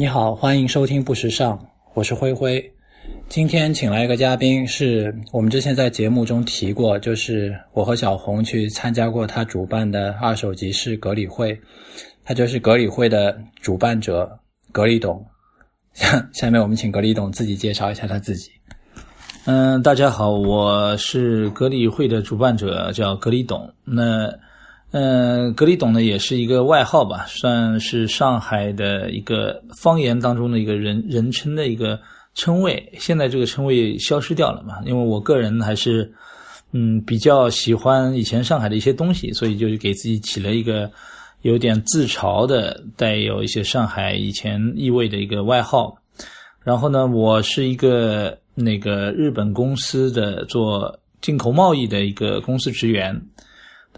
你好，欢迎收听不时尚，我是灰灰。今天请来一个嘉宾，是我们之前在节目中提过，就是我和小红去参加过他主办的二手集市格里会，他就是格里会的主办者格里董。下面我们请格里董自己介绍一下他自己。嗯，大家好，我是格里会的主办者，叫格里董。那，嗯，格里董呢也是一个外号吧，算是上海的一个方言当中的一个人人称的一个称谓。现在这个称谓消失掉了嘛？因为我个人还是，嗯，比较喜欢以前上海的一些东西，所以就给自己起了一个有点自嘲的、带有一些上海以前意味的一个外号。然后呢，我是一个。那个日本公司的做进口贸易的一个公司职员，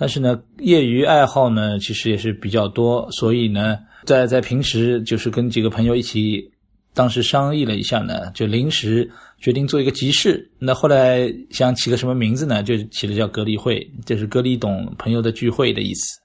但是呢，业余爱好呢其实也是比较多，所以呢，在在平时就是跟几个朋友一起，当时商议了一下呢，就临时决定做一个集市。那后来想起个什么名字呢？就起了叫“格力会”，就是“格力懂朋友的聚会”的意思。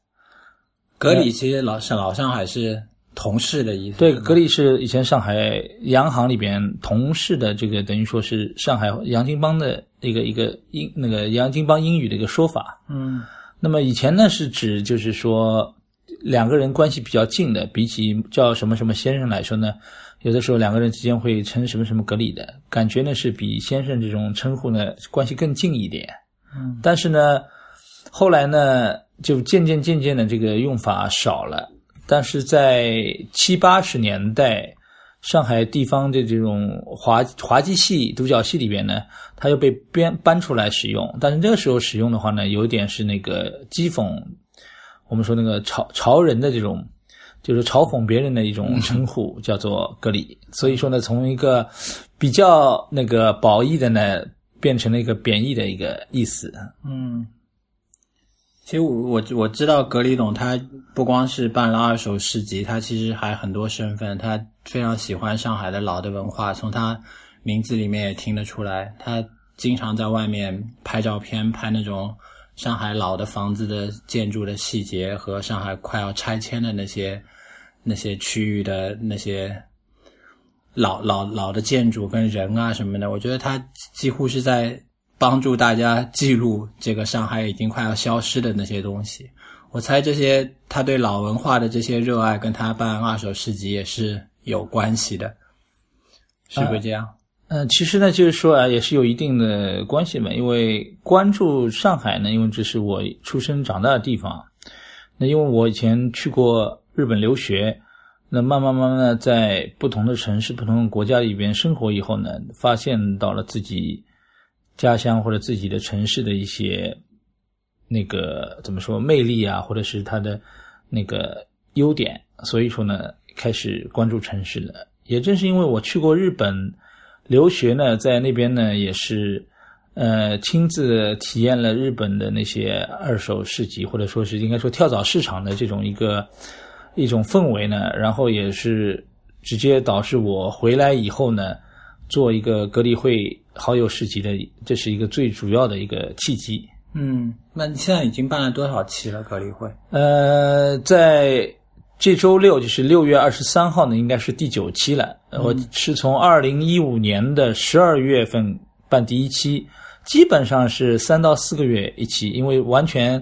格力其实老上老上海是。同事的意思。对，格力是以前上海洋行里边同事的这个，等于说是上海洋泾浜的一个一个英那个洋泾浜英语的一个说法。嗯，那么以前呢是指就是说两个人关系比较近的，比起叫什么什么先生来说呢，有的时候两个人之间会称什么什么格里的感觉呢是比先生这种称呼呢关系更近一点。嗯，但是呢后来呢就渐渐渐渐的这个用法少了。但是在七八十年代，上海地方的这种滑滑稽戏、独角戏里边呢，它又被编搬出来使用。但是那个时候使用的话呢，有一点是那个讥讽，我们说那个潮潮人的这种，就是嘲讽别人的一种称呼，叫做“格里”。所以说呢，从一个比较那个褒义的呢，变成了一个贬义的一个意思。嗯。其实我我我知道格里董他不光是办了二手市集，他其实还很多身份。他非常喜欢上海的老的文化，从他名字里面也听得出来。他经常在外面拍照片，拍那种上海老的房子的建筑的细节和上海快要拆迁的那些那些区域的那些老老老的建筑跟人啊什么的。我觉得他几乎是在。帮助大家记录这个上海已经快要消失的那些东西。我猜这些他对老文化的这些热爱，跟他办二手市集也是有关系的，是不是这样？嗯，其实呢，就是说啊，也是有一定的关系嘛。因为关注上海呢，因为这是我出生长大的地方。那因为我以前去过日本留学，那慢慢慢慢的在不同的城市、不同的国家里边生活以后呢，发现到了自己。家乡或者自己的城市的一些那个怎么说魅力啊，或者是它的那个优点，所以说呢，开始关注城市了。也正是因为我去过日本留学呢，在那边呢也是呃亲自体验了日本的那些二手市集，或者说是应该说跳蚤市场的这种一个一种氛围呢，然后也是直接导致我回来以后呢。做一个格力会好友市集的，这是一个最主要的一个契机。嗯，那你现在已经办了多少期了？格力会？呃，在这周六，就是六月二十三号呢，应该是第九期了。我是从二零一五年的十二月份办第一期，基本上是三到四个月一期，因为完全。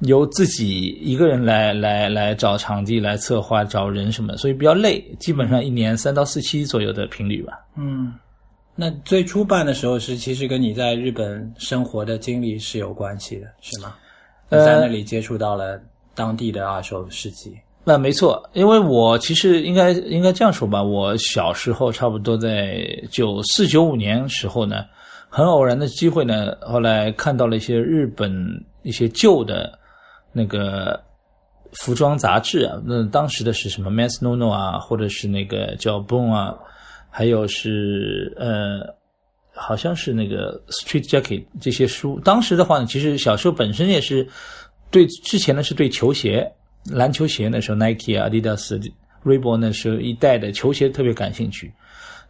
由自己一个人来来来找场地、来策划、找人什么，所以比较累。基本上一年三到四期左右的频率吧。嗯，那最初办的时候是其实跟你在日本生活的经历是有关系的，是吗？你在那里接触到了当地的二手市集。那没错，因为我其实应该应该这样说吧，我小时候差不多在九四九五年时候呢，很偶然的机会呢，后来看到了一些日本一些旧的。那个服装杂志啊，那当时的是什么 Mass No No 啊，或者是那个叫 Boom 啊，还有是呃，好像是那个 Street Jacket 这些书。当时的话呢，其实小时候本身也是对之前呢是对球鞋、篮球鞋那时候 Nike 啊、Adidas、Reebok 那时候一代的球鞋特别感兴趣，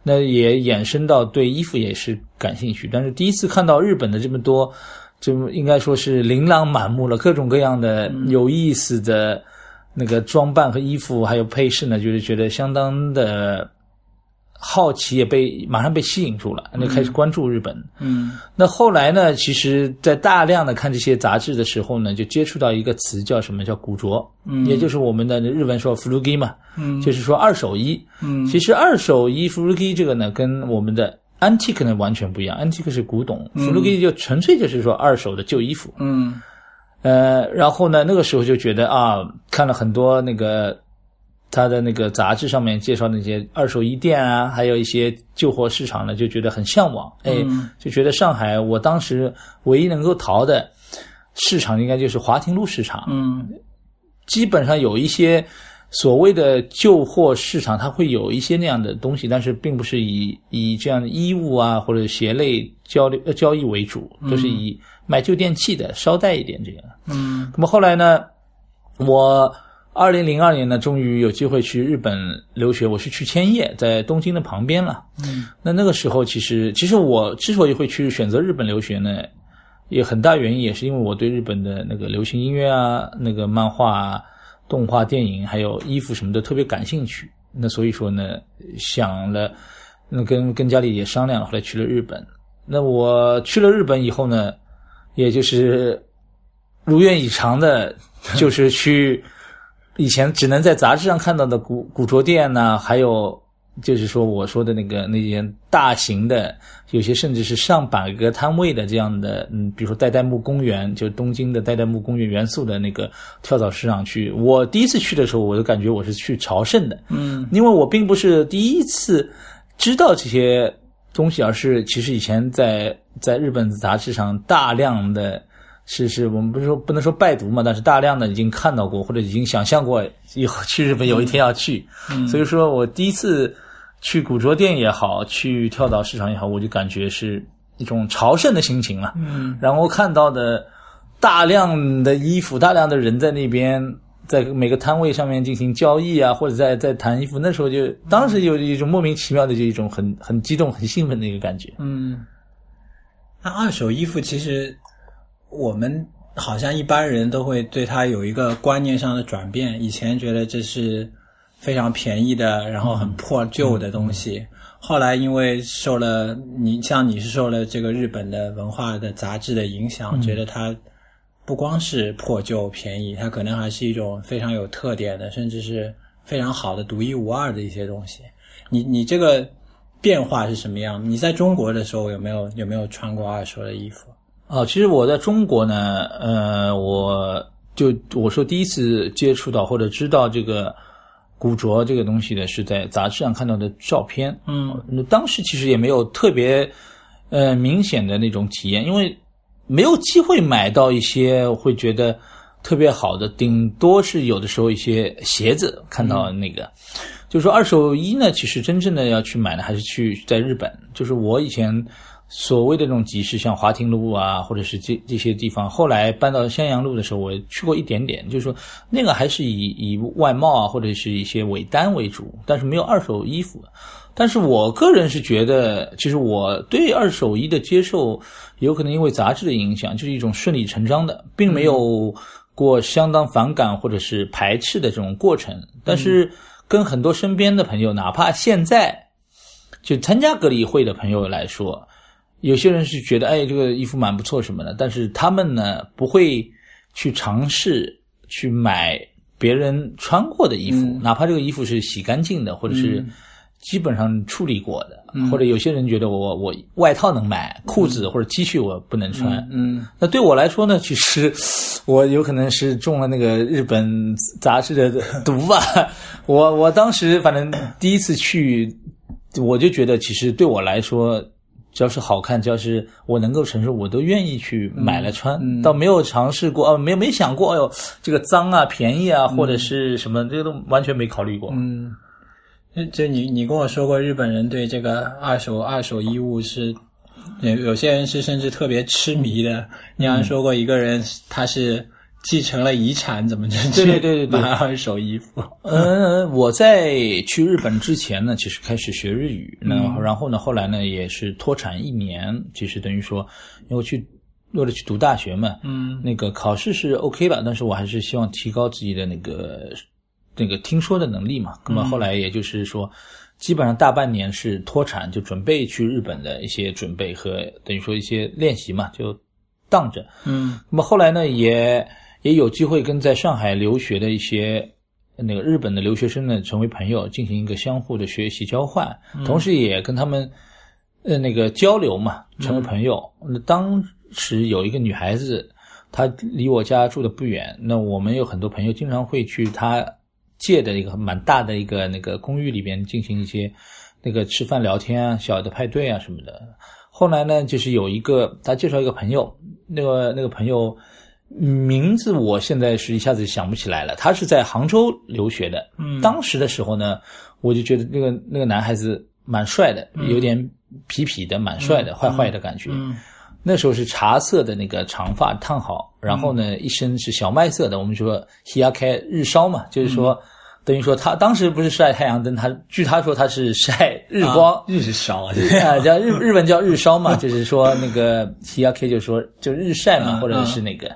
那也衍生到对衣服也是感兴趣。但是第一次看到日本的这么多。就应该说是琳琅满目了，各种各样的有意思的，那个装扮和衣服还有配饰呢，就是觉得相当的好奇，也被马上被吸引住了，那开始关注日本。嗯。那后来呢，其实，在大量的看这些杂志的时候呢，就接触到一个词叫什么叫古着，嗯。也就是我们的日文说 “furugi” 嘛，嗯。就是说二手衣。嗯。其实二手衣 furugi 这个呢，跟我们的 antique 呢完全不一样，antique 是古董，furugi 就纯粹就是说二手的旧衣服。嗯呃，然后呢，那个时候就觉得啊，看了很多那个他的那个杂志上面介绍那些二手衣店啊，还有一些旧货市场呢，就觉得很向往。哎，嗯就觉得上海，我当时唯一能够淘的市场应该就是华亭路市场。嗯基本上有一些所谓的旧货市场，它会有一些那样的东西，但是并不是以以这样的衣物啊或者鞋类交流呃交易为主，都是以卖旧电器的稍带一点这样。嗯那么后来呢，我二零零二年呢，终于有机会去日本留学，我是去千叶，在东京的旁边了。嗯那那个时候，其实其实我之所以会去选择日本留学呢，也很大原因也是因为我对日本的那个流行音乐啊、那个漫画啊、动画、电影还有衣服什么的特别感兴趣。那所以说呢，想了，那跟跟家里也商量了，后来去了日本。那我去了日本以后呢，也就是如愿以偿的，就是去以前只能在杂志上看到的古古着店呐、还有就是说我说的那个那些大型的，有些甚至是上百个摊位的这样的，嗯，比如说代代木公园，就东京的代代木公园元素的那个跳蚤市场去。我第一次去的时候，我就感觉我是去朝圣的，嗯。因为我并不是第一次知道这些东西，而是其实以前在在日本杂志上大量的是是我们不是说不能说拜读嘛，但是大量的已经看到过或者已经想象过以后去日本有一天要去，所以说我第一次去古着店也好，去跳蚤市场也好，我就感觉是一种朝圣的心情了。嗯然后看到的大量的衣服，大量的人在那边，在每个摊位上面进行交易啊，或者在在谈衣服，那时候就当时有一种莫名其妙的，就一种很很激动、很兴奋的一个感觉。嗯，那二手衣服其实我们好像一般人都会对它有一个观念上的转变，以前觉得这是非常便宜的，然后很破旧的东西。后来因为受了你像你是受了这个日本的文化的杂志的影响，觉得它不光是破旧便宜，它可能还是一种非常有特点的，甚至是非常好的独一无二的一些东西。你你这个变化是什么样？你在中国的时候有没有有没有穿过二手的衣服？哦，其实我在中国呢，呃，我就我说第一次接触到或者知道这个古着这个东西的，是在杂志上看到的照片。嗯那当时其实也没有特别呃明显的那种体验，因为没有机会买到一些会觉得特别好的，顶多是有的时候一些鞋子看到那个。就是说二手衣呢，其实真正的要去买呢，还是去在日本。就是我以前所谓的那种集市，像华亭路啊，或者是这这些地方，后来搬到襄阳路的时候，我去过一点点。就是说那个还是以以外贸啊，或者是一些尾单为主，但是没有二手衣服。但是我个人是觉得，其实我对二手衣的接受，有可能因为杂志的影响，就是一种顺理成章的，并没有过相当反感或者是排斥的这种过程。但是跟很多身边的朋友，哪怕现在就参加隔离会的朋友来说，有些人是觉得，哎，这个衣服蛮不错什么的，但是他们呢不会去尝试去买别人穿过的衣服，哪怕这个衣服是洗干净的，或者是基本上处理过的，或者有些人觉得我我外套能买，裤子或者 T 恤我不能穿。嗯那对我来说呢，其实我有可能是中了那个日本杂志的毒吧。我我当时反正第一次去，我就觉得其实对我来说，只要是好看，只要是我能够承受，我都愿意去买来穿。倒没有尝试过，哦，没没想过，哎呦，这个脏啊、便宜啊，或者是什么，这个都完全没考虑过。嗯，就就你你跟我说过，日本人对这个二手二手衣物是有有些人是甚至特别痴迷的。你好像说过一个人他是继承了遗产，怎么就对对对对对买二手衣服？嗯，我在去日本之前呢，其实开始学日语，那、然后呢，后来呢也是脱产一年，其实等于说，因为我去为了去读大学嘛，嗯那个考试是 OK 吧，但是我还是希望提高自己的那个那个听说的能力嘛。那么后来也就是说，基本上大半年是脱产，就准备去日本的一些准备和等于说一些练习嘛，就当着。嗯那么后来呢，也也有机会跟在上海留学的一些那个日本的留学生呢成为朋友，进行一个相互的学习交换，同时也跟他们呃那个交流嘛，成为朋友。那当时有一个女孩子，她离我家住的不远，那我们有很多朋友经常会去她借的一个蛮大的一个那个公寓里边进行一些那个吃饭聊天啊、小的派对啊什么的。后来呢，就是有一个他介绍一个朋友，那个那个朋友名字我现在是一下子想不起来了。他是在杭州留学的，嗯当时的时候呢，我就觉得那个那个男孩子蛮帅的，有点痞痞的，蛮帅的，坏坏的感觉。嗯那时候是茶色的那个长发烫好，然后呢，一身是小麦色的，我们说 hiyakai 日烧嘛，就是说。等于说他当时不是晒太阳灯，他据他说他是晒日光，啊日烧啊，啊，叫日日本叫日烧嘛，就是说那个 hiyak 就说就日晒嘛，嗯或者是那个。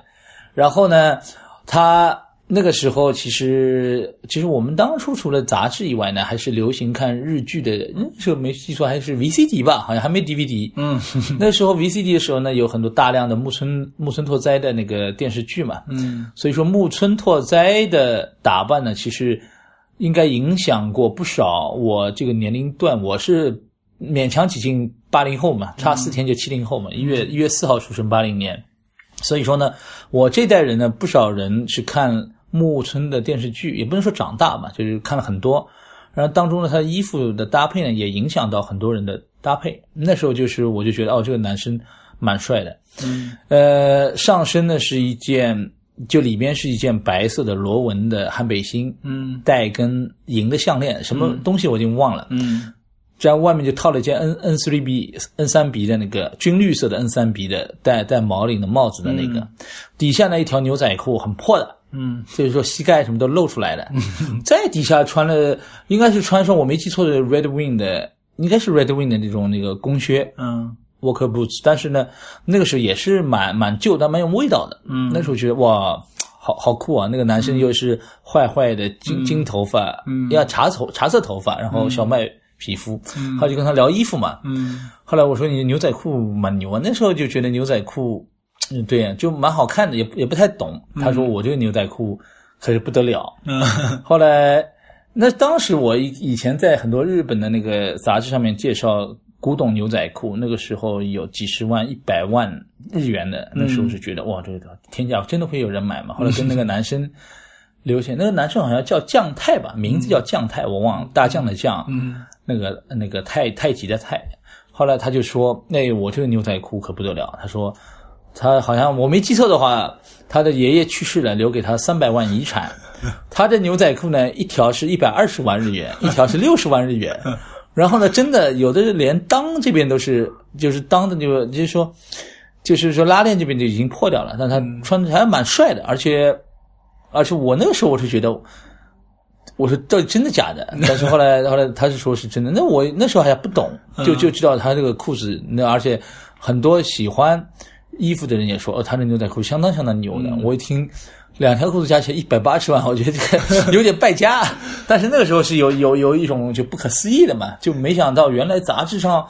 然后呢，他那个时候其实其实我们当初除了杂志以外呢，还是流行看日剧的。嗯时候没记错还是 VCD 吧，好像还没 DVD。嗯 那时候 VCD 的时候呢，有很多大量的木村木村拓哉的那个电视剧嘛。嗯所以说木村拓哉的打扮呢，其实应该影响过不少我这个年龄段。我是勉强挤进八零后嘛，差四天就七零后嘛，一月一月四号出生，八零年。所以说呢，我这代人呢，不少人是看木村的电视剧，也不能说长大嘛，就是看了很多。然后当中呢，他的衣服的搭配呢，也影响到很多人的搭配。那时候就是，我就觉得哦，这个男生蛮帅的。嗯呃，上身呢是一件，就里边是一件白色的螺纹的汉背心，嗯带根银的项链，什么东西我已经忘了。嗯这样外面就套了一件 N N 3 B N 三 B 的那个军绿色的 N 三 B 的带带毛领的帽子的那个，底下呢一条牛仔裤很破的，嗯。就是说膝盖什么都露出来的。再底下穿了应该是穿上我没记错的 Red Wing 的，应该是 Red Wing 的那种那个工靴，嗯。Walker Boots，但是呢，那个时候也是蛮蛮旧，但蛮有味道的。嗯。那时候觉得哇，好好酷啊！那个男生又是坏坏的金、金头发，嗯。要茶头茶色头发，然后小麦皮肤，嗯。后来就跟他聊衣服嘛。嗯。后来我说你牛仔裤蛮牛啊，那时候就觉得牛仔裤，嗯，对，就蛮好看的，也也不太懂。他说我这个牛仔裤可是不得了。嗯。后来，那当时我以以前在很多日本的那个杂志上面介绍古董牛仔裤，那个时候有几十万、一百万日元的，那时候是觉得、哇，这个天价，真的会有人买吗？后来跟那个男生留下，那个男生好像叫酱太吧，名字叫酱太，我忘了，大酱的酱，嗯那个那个太太极的太。后来他就说：“哎，我这个牛仔裤可不得了。”他说：“他好像我没记错的话，他的爷爷去世了，留给他三百万遗产。他的牛仔裤呢，一条是一百二十万日元，一条是六十万日元。然后呢，真的有的连裆这边都是，就是裆的就就是说，就是说拉链这边就已经破掉了，但他穿的还蛮帅的，而且而且我那个时候我是觉得。”我说到底真的假的？但是后来后来他是说是真的。那我那时候还不懂，就就知道他这个裤子，那而且很多喜欢衣服的人也说，哦，他的牛仔裤相当相当牛的。我一听两条裤子加起来一百八十万，我觉得这个 有点败家。但是那个时候是有有有一种就不可思议的嘛，就没想到原来杂志上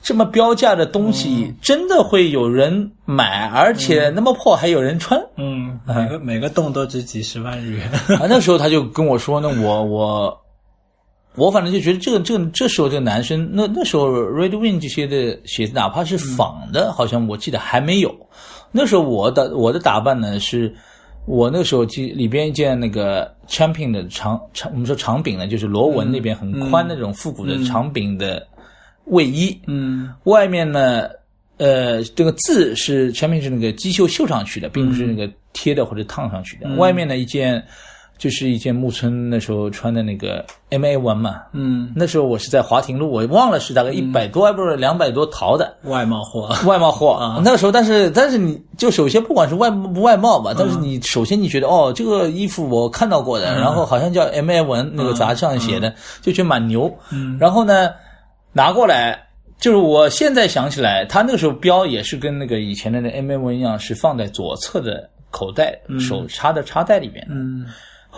这么标价的东西真的会有人买，而且那么破还有人穿。嗯，每个每个洞都值几十万日元。啊，那时候他就跟我说，那我我我反正就觉得这个这个这时候这个男生，那那时候 Red Wing 这些的鞋子，哪怕是仿的，好像我记得还没有。那时候我的我的打扮呢是。我那个时候记里边一件那个 Champion 的长长，我们说长柄呢，就是螺纹那边很宽的那种复古的长柄的卫衣，嗯。外面呢，呃，这个字是 Champion 是那个机绣绣上去的，并不是那个贴的或者烫上去的。外面呢一件就是一件木村那时候穿的那个 M A 文嘛，嗯，那时候我是在华庭路，我忘了是大概一百多，还不是两百多淘的。外贸货。外贸货，啊。那个时候，但是但是你就首先不管是外不外贸吧，但是你首先你觉得哦，这个衣服我看到过的，然后好像叫 M A 文那个杂志上写的，就觉得蛮牛。然后呢，拿过来就是我现在想起来，他那个时候标也是跟那个以前的那 M A 文一样，是放在左侧的口袋，手插的插袋里面的。嗯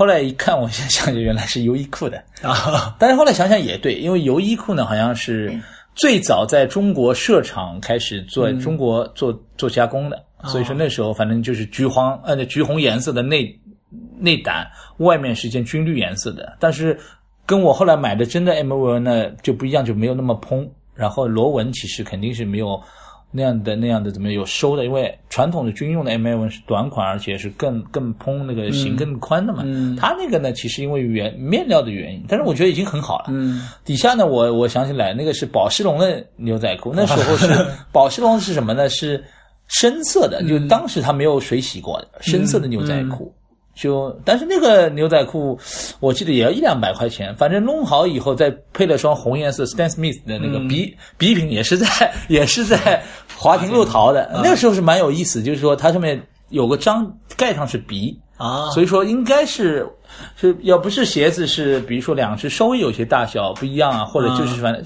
后来一看，我现在想起原来是优衣库的。啊，但是后来想想也对，因为优衣库呢好像是最早在中国设厂开始做中国做做加工的，所以说那时候反正就是橘黄呃橘红颜色的内内胆，外面是一件军绿颜色的，但是跟我后来买的真的 M V 呢就不一样，就没有那么蓬，然后螺纹其实肯定是没有。那样的那样的怎么有收的？因为传统的军用的 M A 纹是短款，而且是更更蓬，那个型更宽的嘛。嗯它那个呢，其实因为原面料的原因，但是我觉得已经很好了。嗯底下呢，我我想起来，那个是宝诗龙的牛仔裤，那时候是宝诗龙是什么呢？是深色的，就当时它没有水洗过的深色的牛仔裤。就但是那个牛仔裤，我记得也要一两百块钱，反正弄好以后再配了双红颜色 Stan Smith 的那个笔笔品，也是在 也是在华亭路淘的。那个时候是蛮有意思，就是说它上面有个章盖上是鼻，啊，所以说应该是是要不是鞋子是，比如说两只稍微有些大小不一样啊，或者就是反正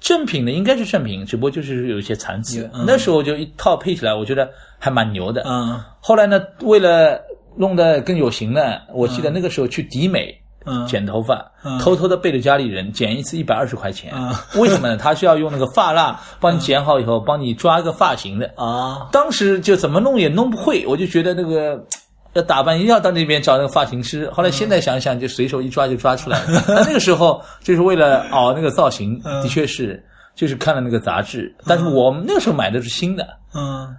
正品的应该是正品，只不过就是有一些残次。嗯。那时候就一套配起来，我觉得还蛮牛的。嗯。后来呢，为了弄得更有型呢，我记得那个时候去迪美。嗯剪头发，嗯偷偷的背着家里人剪一次一百二十块钱，嗯 为什么呢？他是要用那个发蜡帮你剪好以后，帮你抓个发型的。啊，当时就怎么弄也弄不会，我就觉得那个要打扮一定要到那边找那个发型师。后来现在想想，就随手一抓就抓出来了。那那个时候就是为了熬那个造型，的确是就是看了那个杂志，但是我们那个时候买的是新的。嗯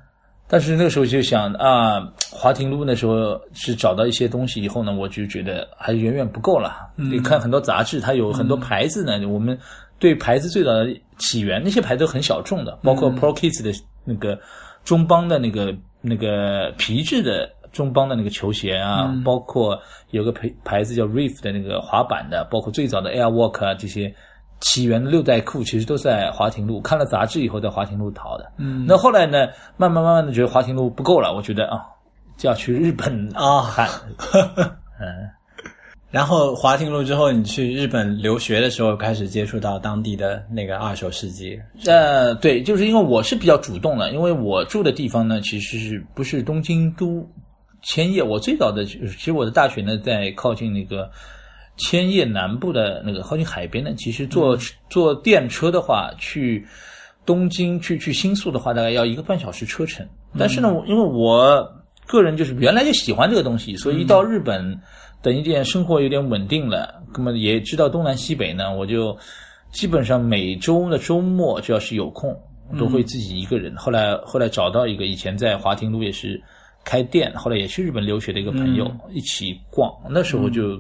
但是那个时候就想啊，华亭路那时候是找到一些东西以后呢，我就觉得还远远不够了。你看很多杂志，它有很多牌子呢，我们对牌子最早的起源，那些牌子都很小众的，包括 Pro Kids 的那个中邦的那个那个皮质的中邦的那个球鞋啊，包括有个牌牌子叫 Reef 的那个滑板的，包括最早的 Airwalk 啊这些。起源的六代库其实都在华亭路，看了杂志以后在华亭路淘的。嗯那后来呢，慢慢慢慢的觉得华亭路不够了，我觉得啊，就要去日本啊看。嗯，然后华亭路之后，你去日本留学的时候，开始接触到当地的那个二手市集。呃，对，就是因为我是比较主动的，因为我住的地方呢，其实是不是东京都千叶？我最早的其实我的大学呢，在靠近那个千叶南部的那个靠近海边的，其实坐、坐电车的话去。东京去去新宿的话，大概要一个半小时车程。但是呢，我因为我个人就是原来就喜欢这个东西，所以一到日本，等一点生活有点稳定了，那么也知道东南西北呢，我就基本上每周的周末只要是有空，都会自己一个人。后来后来找到一个以前在华亭路也是开店，后来也去日本留学的一个朋友、一起逛。那时候就，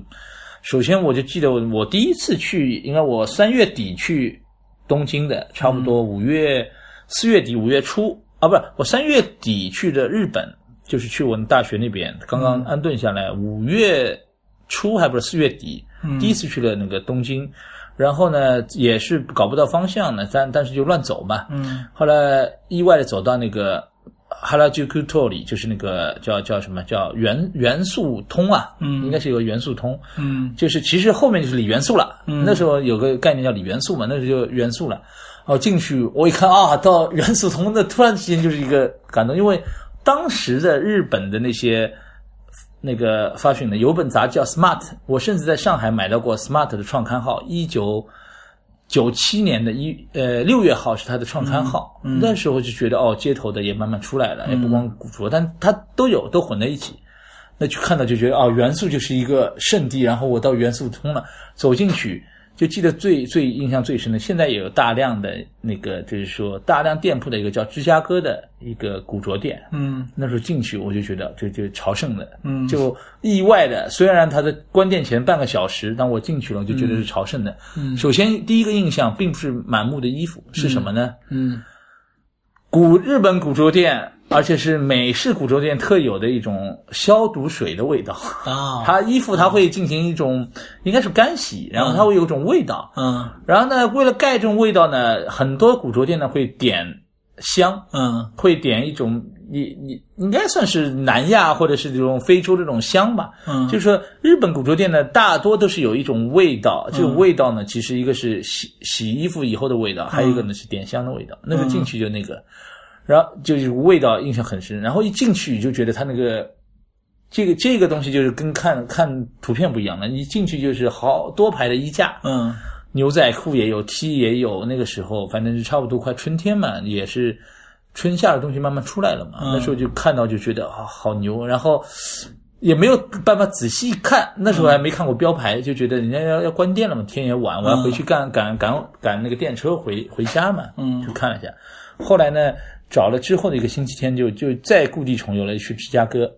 首先我就记得我我第一次去，应该我三月底去东京的，差不多五月四月底五月初啊，不是我三月底去的日本，就是去我们大学那边，刚刚安顿下来，五月初还不是四月底，第一次去了那个东京。然后呢，也是搞不到方向呢，但但是就乱走嘛。嗯后来意外的走到那个哈拉居库托里，就是那个叫叫什么叫元元素通啊，嗯应该是有个元素通，嗯就是其实后面就是锂元素了。嗯那时候有个概念叫锂元素嘛，那时候就元素了。哦，进去我一看啊，到元素通，那突然之间就是一个感动，因为当时的日本的那些那个发行的有本杂志叫 Smart，我甚至在上海买到过 Smart 的创刊号，一九九七年的一呃六月号是他的创刊号。嗯嗯那时候就觉得哦，街头的也慢慢出来了，也不光古着，但他都有，都混在一起。那就看到就觉得哦，元素就是一个圣地，然后我到元素通了，走进去就记得最最印象最深的，现在也有大量的那个就是说大量店铺的一个叫芝加哥的一个古着店，嗯。那时候进去我就觉得就就朝圣的，嗯。就意外的，虽然它的关店前半个小时，但我进去了，我就觉得是朝圣的。嗯。首先第一个印象并不是满目的衣服，是什么呢？嗯。古日本古着店，而且是美式古着店特有的一种消毒水的味道。啊 它衣服它会进行一种应该是干洗，然后它会有一种味道。嗯然后呢，为了盖这种味道呢，很多古着店呢会点香，嗯会点一种你你应该算是南亚或者是这种非洲这种香吧。嗯就是说日本古着店呢，大多都是有一种味道，这嗯种味道呢，其实一个是洗洗衣服以后的味道，还有一个呢是点香的味道。那个进去就那个，然后就是味道印象很深，然后一进去就觉得它那个。这个这个东西就是跟看看图片不一样了，一进去就是好多排的衣架，嗯牛仔裤也有，T 也有。那个时候反正是差不多快春天嘛，也是春夏的东西慢慢出来了嘛。嗯那时候就看到就觉得啊，好牛。然后也没有办法仔细看，那时候还没看过标牌，就觉得人家要要关店了嘛，天也晚，我要回去赶赶赶赶那个电车回回家嘛。嗯就看了一下。后来呢，找了之后的一个星期天就就再故地重游了，去芝加哥。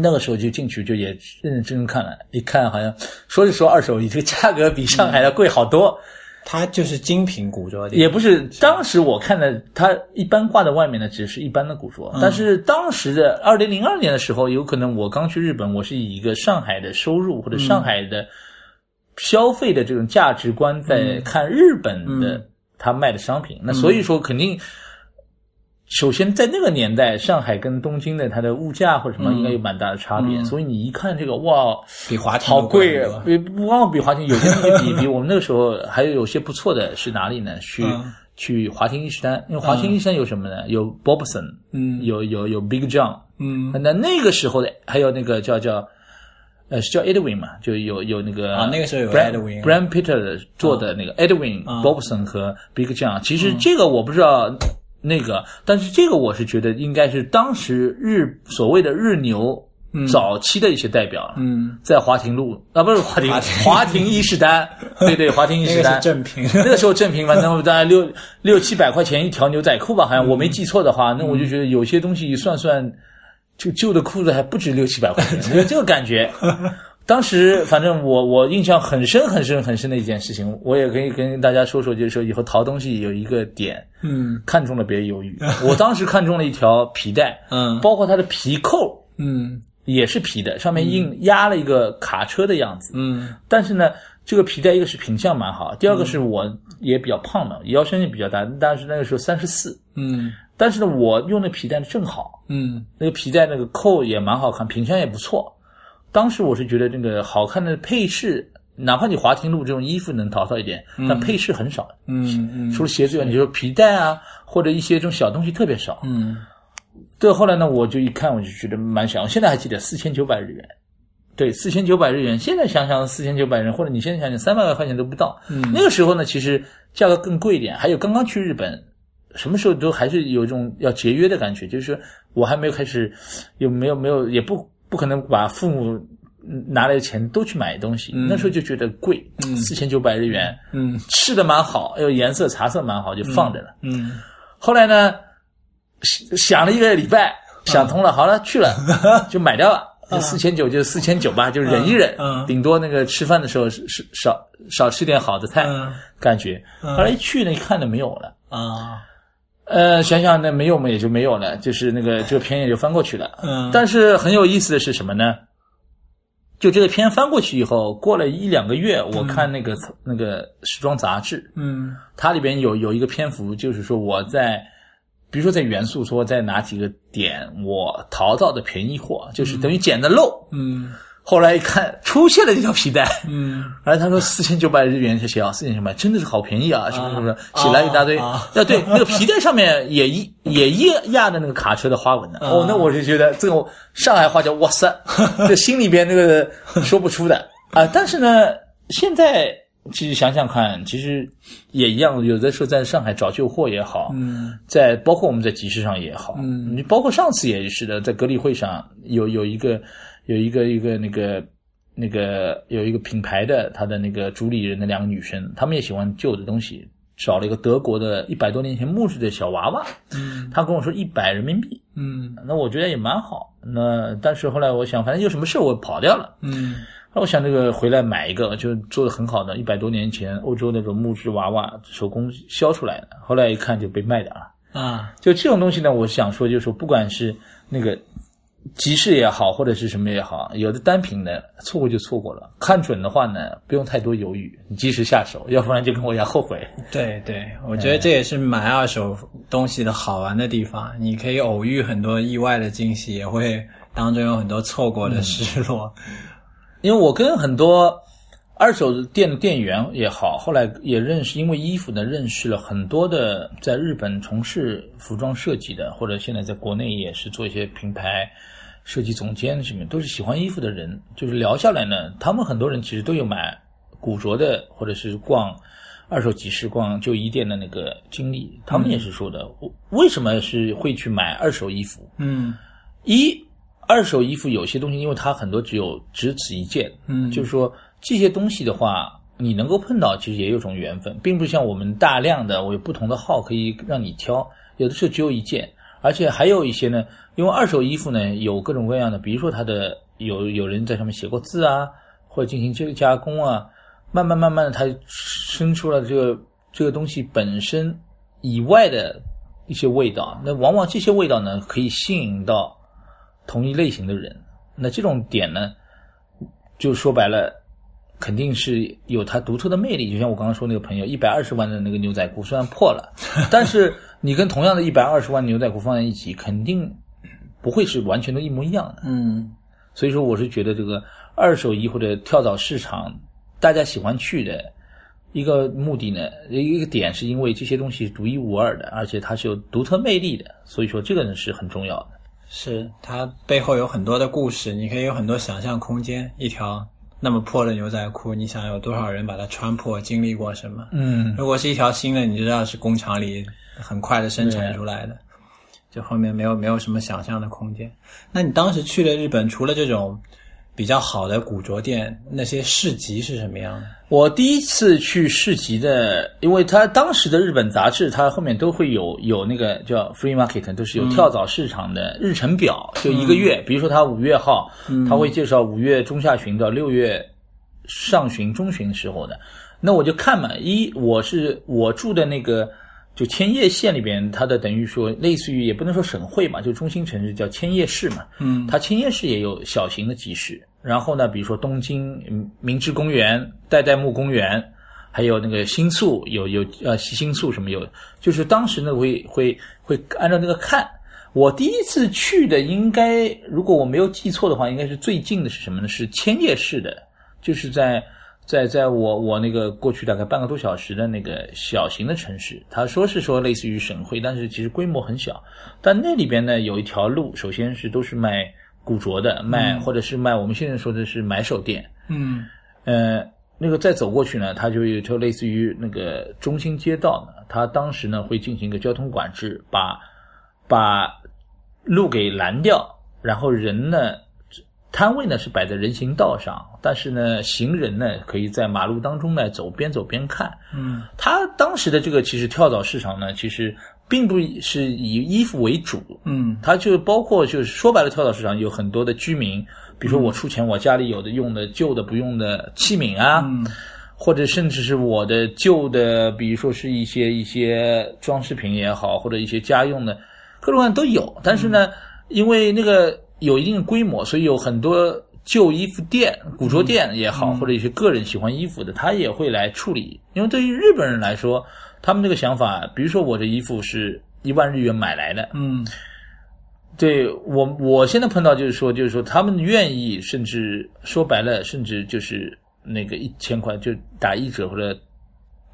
那个时候就进去就也认认真真看了，一看好像说是说二手衣，这个价格比上海的贵好多。它就是精品古着店，也不是，当时我看的，它一般挂在外面的只是一般的古着，但是当时的二零零二年的时候，有可能我刚去日本，我是以一个上海的收入或者上海的消费的这种价值观在看日本的他卖的商品，那所以说肯定。首先，在那个年代，上海跟东京的它的物价或者什么应该有蛮大的差别，所以你一看这个，哇，比华庭好贵！比不光比华庭，有些东西比比我们那个时候还有有些不错的是哪里呢？去、嗯。去华庭伊势丹，因为华庭伊势丹有什么呢？有 Bobson，嗯。有有有 Big John，嗯。那那个时候的还有那个叫叫呃是叫 Edwin 嘛，就有有那个啊那个时候有 Brand Edwin Brand Peter 做的那个 Edwin、啊 Bobson 和 Big John，其实这个我不知道。那个，但是这个我是觉得应该是当时日所谓的日牛早期的一些代表，嗯，在华亭路啊，不是华亭，华亭。伊势丹，对对，华亭伊那个是势丹，正品，那个时候正品反正大概六六七百块钱一条牛仔裤吧，好像我没记错的话，那我就觉得有些东西算算，就旧的裤子还不止六七百块钱，有 这个感觉。当时反正我我印象很深很深很深的一件事情，我也可以跟大家说说，就是说以后淘东西有一个点，嗯。看中了别犹豫。我当时看中了一条皮带，嗯。包括它的皮扣嗯。也是皮的，上面印压了一个卡车的样子。嗯。但是呢，这个皮带一个是品相蛮好，第二个是我也比较胖嘛，腰身也比较大，但是那个时候三十四，嗯。但是呢，我用的皮带正好，嗯。那个皮带那个扣也蛮好看，品相也不错。当时我是觉得这个好看的配饰，哪怕你华亭路这种衣服能淘到一点，但配饰很少，嗯嗯除了鞋子以外，你说皮带啊，或者一些这种小东西特别少。嗯对，后来呢，我就一看，我就觉得蛮想，我现在还记得四千九百日元。对，四千九百日元，现在想想四千九百日元，或者你现在想想三百块钱都不到。嗯那个时候呢，其实价格更贵一点。还有刚刚去日本，什么时候都还是有一种要节约的感觉，就是说我还没有开始，有没有没有，也不不可能把父母嗯拿来的钱都去买东西。那时候就觉得贵，四千九百日元，嗯。吃的蛮好，哎呦颜色茶色蛮好，就放着了。嗯。后来呢，想想了一个礼拜，想通了，好了，去了，就买掉了。就四千九就四千九吧，就忍一忍，嗯。嗯顶多那个吃饭的时候少少吃点好的菜，嗯。感觉。后来一去呢，一看呢没有了，啊呃，想想那没有嘛也就没有了，就是那个这个片也就翻过去了。嗯但是很有意思的是什么呢？就这个片翻过去以后，过了一两个月，我看那个、那个时装杂志，嗯它里边有有一个篇幅，就是说我在，比如说在元素说在哪几个点我淘到的便宜货，就是等于捡的漏。嗯后来一看出现了这条皮带，嗯。然后他说四千九百日元就写啊，四千九百真的是好便宜啊，什么什么，啊写了一大堆。啊啊，对，那个皮带上面也一 也压压着那个卡车的花纹呢。哦，那我就觉得这种上海话叫哇塞，这心里边那个说不出的。啊。但是呢，现在其实想想看，其实也一样，有的时候在上海找旧货也好，嗯。在包括我们在集市上也好，嗯。你包括上次也是的，在格力会上有有一个有一个一个那个那个有一个品牌的他的那个主理人的两个女生，她们也喜欢旧的东西，找了一个德国的一百多年前木质的小娃娃，嗯她跟我说一百人民币，嗯那我觉得也蛮好。那但是后来我想，反正有什么事我跑掉了。嗯那我想这个回来买一个，就做的很好的，一百多年前欧洲那种木质娃娃手工削出来的，后来一看就被卖掉了。啊就这种东西呢，我想说，就是说，不管是那个集市也好，或者是什么也好，有的单品呢错过就错过了，看准的话呢，不用太多犹豫，你及时下手，要不然就跟我一样后悔。对对，我觉得这也是买二手东西的好玩的地方，你可以偶遇很多意外的惊喜，也会当中有很多错过的失落。因为我跟很多二手店的店员也好，后来也认识，因为衣服呢，认识了很多的在日本从事服装设计的，或者现在在国内也是做一些品牌设计总监什么，都是喜欢衣服的人。就是聊下来呢，他们很多人其实都有买古着的，或者是逛二手集市、逛旧衣店的那个经历。他们也是说的，为什么是会去买二手衣服？嗯一二手衣服有些东西，因为它很多只有只此一件，嗯就是说这些东西的话，你能够碰到，其实也有种缘分，并不像我们大量的我有不同的号可以让你挑，有的时候只有一件，而且还有一些呢，因为二手衣服呢有各种各样的，比如说它的有有人在上面写过字啊，或者进行这个加工啊，慢慢慢慢的它生出了这个这个东西本身以外的一些味道，那往往这些味道呢可以吸引到同一类型的人，那这种点呢，就说白了，肯定是有它独特的魅力。就像我刚刚说那个朋友，一百二十万的那个牛仔裤虽然破了，但是你跟同样的一百二十万牛仔裤放在一起，肯定不会是完全都一模一样的。嗯所以说，我是觉得这个二手衣或者跳蚤市场，大家喜欢去的一个目的呢，一个点是因为这些东西是独一无二的，而且它是有独特魅力的，所以说这个呢是很重要的。是它背后有很多的故事，你可以有很多想象空间。一条那么破的牛仔裤，你想有多少人把它穿破，经历过什么？嗯，如果是一条新的，你就知道是工厂里很快的生产出来的，就后面没有没有什么想象的空间。那你当时去了日本，除了这种比较好的古着店，那些市集是什么样的？我第一次去市集的，因为它当时的日本杂志，它后面都会有有那个叫 free market，都是有跳蚤市场的日程表，就一个月。比如说它五月号，它会介绍五月中下旬到六月上旬、中旬时候的。那我就看嘛，一我是我住的那个就千叶县里边，它的等于说类似于也不能说省会嘛，就中心城市叫千叶市嘛。嗯它千叶市也有小型的集市，然后呢，比如说东京嗯明治公园、代代木公园，还有那个新宿有有呃新宿什么有，就是当时呢会会会按照那个看。我第一次去的应该，如果我没有记错的话，应该是最近的是什么呢？是千叶市的，就是在在在我我那个过去大概半个多小时的那个小型的城市，他说是说类似于省会，但是其实规模很小。但那里边呢有一条路，首先是都是卖古着的，卖、或者是卖我们现在说的是买手店，嗯呃，那个再走过去呢，它就有就类似于那个中心街道呢，它当时呢会进行一个交通管制，把把路给拦掉，然后人呢摊位呢是摆在人行道上，但是呢行人呢可以在马路当中呢走，边走边看。嗯。他当时的这个其实跳蚤市场呢，其实并不是以衣服为主，嗯。它就包括就是说白了，跳蚤市场有很多的居民，比如说我出钱，我家里有的用的旧的不用的器皿啊，嗯。或者甚至是我的旧的，比如说是一些一些装饰品也好，或者一些家用的，各种各样都有。但是呢，因为那个有一定的规模，所以有很多旧衣服店、古着店也好，或者一些个人喜欢衣服的，他也会来处理。因为对于日本人来说，他们这个想法，比如说我的衣服是一万日元买来的，嗯对我，我现在碰到就是说，就是说他们愿意，甚至说白了，甚至就是那个一千块就打一折或者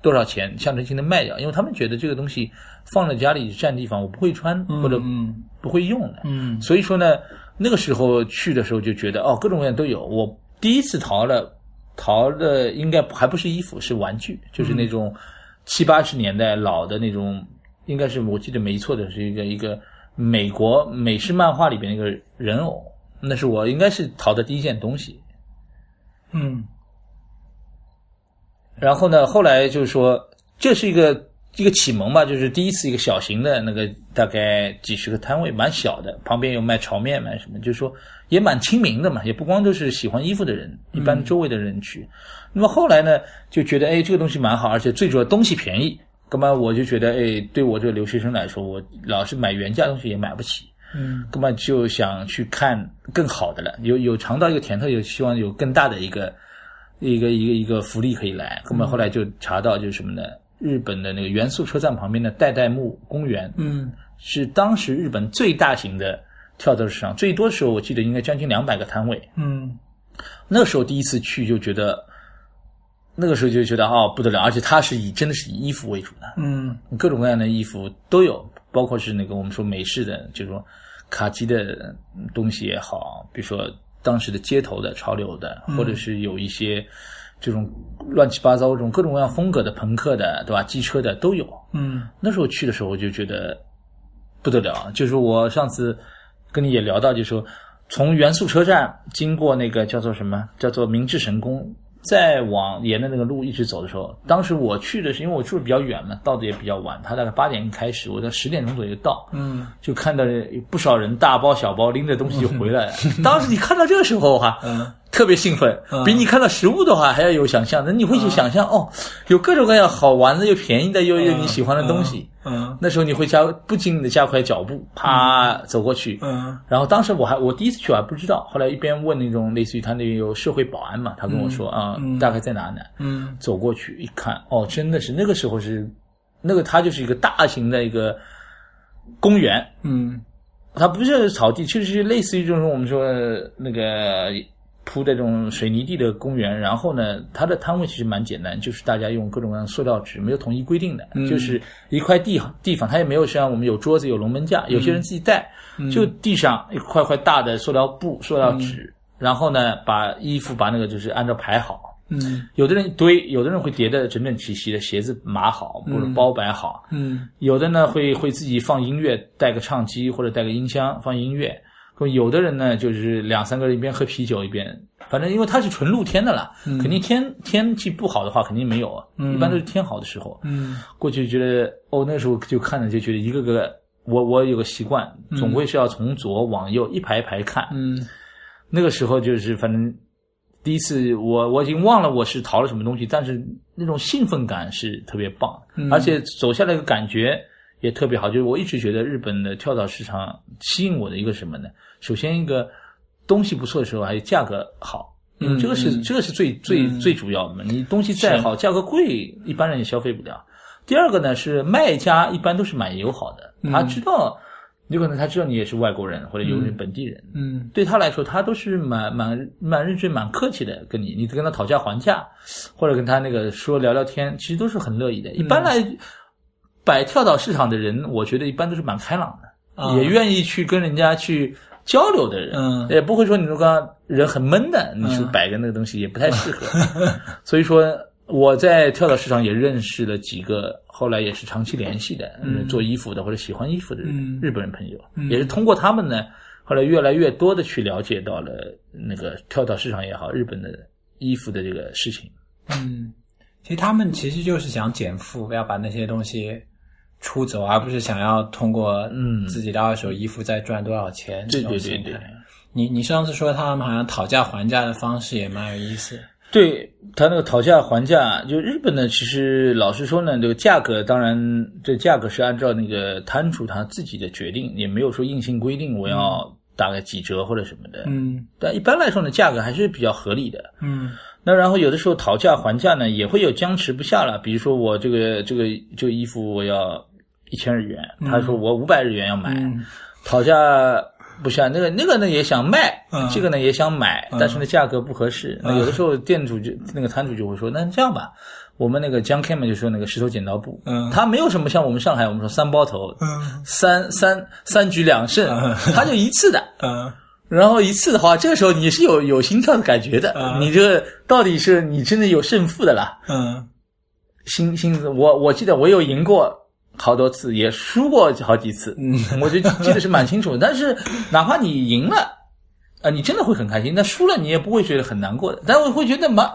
多少钱，象征性的卖掉，因为他们觉得这个东西放在家里占地方，我不会穿或者嗯不会用的。嗯所以说呢，那个时候去的时候就觉得哦，各种各样都有。我第一次淘了，淘的应该还不是衣服，是玩具，就是那种七八十年代老的那种，应该是我记得没错的是一个一个美国美式漫画里边那个人偶，那是我应该是淘的第一件东西。嗯然后呢，后来就是说，这是一个一个启蒙吧，就是第一次一个小型的那个大概几十个摊位，蛮小的，旁边有卖炒面卖什么，就是说也蛮亲民的嘛，也不光都是喜欢衣服的人，一般周围的人去。那么后来呢，就觉得哎，这个东西蛮好，而且最主要东西便宜，那么我就觉得哎，对我这个留学生来说，我老是买原价东西也买不起。嗯那么就想去看更好的了，有有尝到一个甜头，有希望有更大的一个一个一个一个福利可以来。那么后来就查到就是什么呢？日本的那个元素车站旁边的代代木公园，嗯。是当时日本最大型的跳蚤市场，最多时候我记得应该将近两百个摊位。嗯。那个时候第一次去就觉得，那个时候就觉得哦不得了，而且它是以真的是以衣服为主的，嗯。各种各样的衣服都有，包括是那个我们说美式的就是说卡其的东西也好，比如说当时的街头的潮流的，或者是有一些这种乱七八糟这种各种各样风格的朋克的，对吧？机车的都有。嗯那时候去的时候，我就觉得不得了，就是我上次跟你也聊到，就是说从元素车站经过那个叫做什么，叫做明治神宫，再往沿着那个路一直走的时候，当时我去的是因为我住的比较远嘛，到的也比较晚，他大概八点开始，我在十点钟左右到，嗯就看到有不少人大包小包拎着东西就回来了。当时你看到这个时候哈、嗯特别兴奋，比你看到实物的话还要有想象。那你会去想象、哦，有各种各样好玩的、又便宜的、又又你喜欢的东西。嗯。那时候你会加不经意的加快脚步，啪走过去。嗯。然后当时我还我第一次去我还不知道，后来一边问那种类似于他那边有社会保安嘛，他跟我说啊、大概在哪呢？嗯。走过去一看，哦，真的是那个时候是那个它就是一个大型的一个公园，嗯。它不是草地，就是类似于这种我们说那个铺的这种水泥地的公园。然后呢，它的摊位其实蛮简单，就是大家用各种各样的塑料纸，没有统一规定的，就是一块地地方，它也没有像我们有桌子有龙门架，有些人自己带，就地上一块块大的塑料布、塑料纸，然后呢，把衣服把那个就是按照排好。嗯有的人一堆，有的人会叠的整整齐齐的，鞋子码好或者包摆好，嗯有的呢会会自己放音乐，带个唱机或者带个音箱放音乐。有的人呢就是两三个人一边喝啤酒一边，反正因为它是纯露天的啦，肯定天天气不好的话肯定没有，啊，一般都是天好的时候。嗯。过去觉得哦，那时候就看着就觉得一个个，我我有个习惯，总归是要从左往右一排一排看。嗯。那个时候就是反正第一次我我已经忘了我是淘了什么东西，但是那种兴奋感是特别棒，而且走下来的感觉也特别好。就是我一直觉得日本的跳蚤市场吸引我的一个什么呢？首先一个东西不错的时候，还有价格好。嗯，这个是、这个是最最、最主要的嘛。你东西再好，价格贵，一般人也消费不了。第二个呢是卖家一般都是蛮友好的，他知道有可能他知道你也是外国人或者有人本地人，嗯对他来说，他都是蛮蛮蛮认真、蛮客气的，跟你，你跟他讨价还价，或者跟他那个说聊聊天，其实都是很乐意的。一般来，摆跳蚤市场的人，我觉得一般都是蛮开朗的，啊。也愿意去跟人家去交流的人，嗯。也不会说你那个人很闷的，你去摆个那个东西也不太适合。所以说，我在跳蚤市场也认识了几个，后来也是长期联系的，嗯、做衣服的或者喜欢衣服的嗯。日本人朋友，也是通过他们呢，后来越来越多的去了解到了那个跳蚤市场也好，日本的衣服的这个事情。嗯，其实他们其实就是想减负，要把那些东西出走，而不是想要通过嗯自己的二手衣服再赚多少钱。对这种对对对心态你你上次说他们好像讨价还价的方式也蛮有意思。对他那个讨价还价，就日本呢，其实老实说呢，这个价格当然这价格是按照那个摊主他自己的决定，也没有说硬性规定我要打个几折或者什么的。嗯但一般来说呢，价格还是比较合理的。嗯那然后有的时候讨价还价呢，也会有僵持不下了。比如说我这个这个这个衣服我要一千日元，他说我五百日元要买，嗯讨价不下。那个那个呢也想卖，嗯这个呢也想买，但是呢价格不合适。那有的时候店主就那个摊主就会说，那这样吧。我们那个江 K 嘛，就说那个石头剪刀布，嗯他没有什么像我们上海我们说三包头，嗯三三三局两胜，他就一次的，嗯然后一次的话，这个时候你是有有心跳的感觉的，啊你这个到底是你真的有胜负的啦，嗯心心我我记得我有赢过好多次，也输过好几次，嗯我就记得是蛮清楚的。但是哪怕你赢了，啊、你真的会很开心；那输了，你也不会觉得很难过的。但我会觉得蛮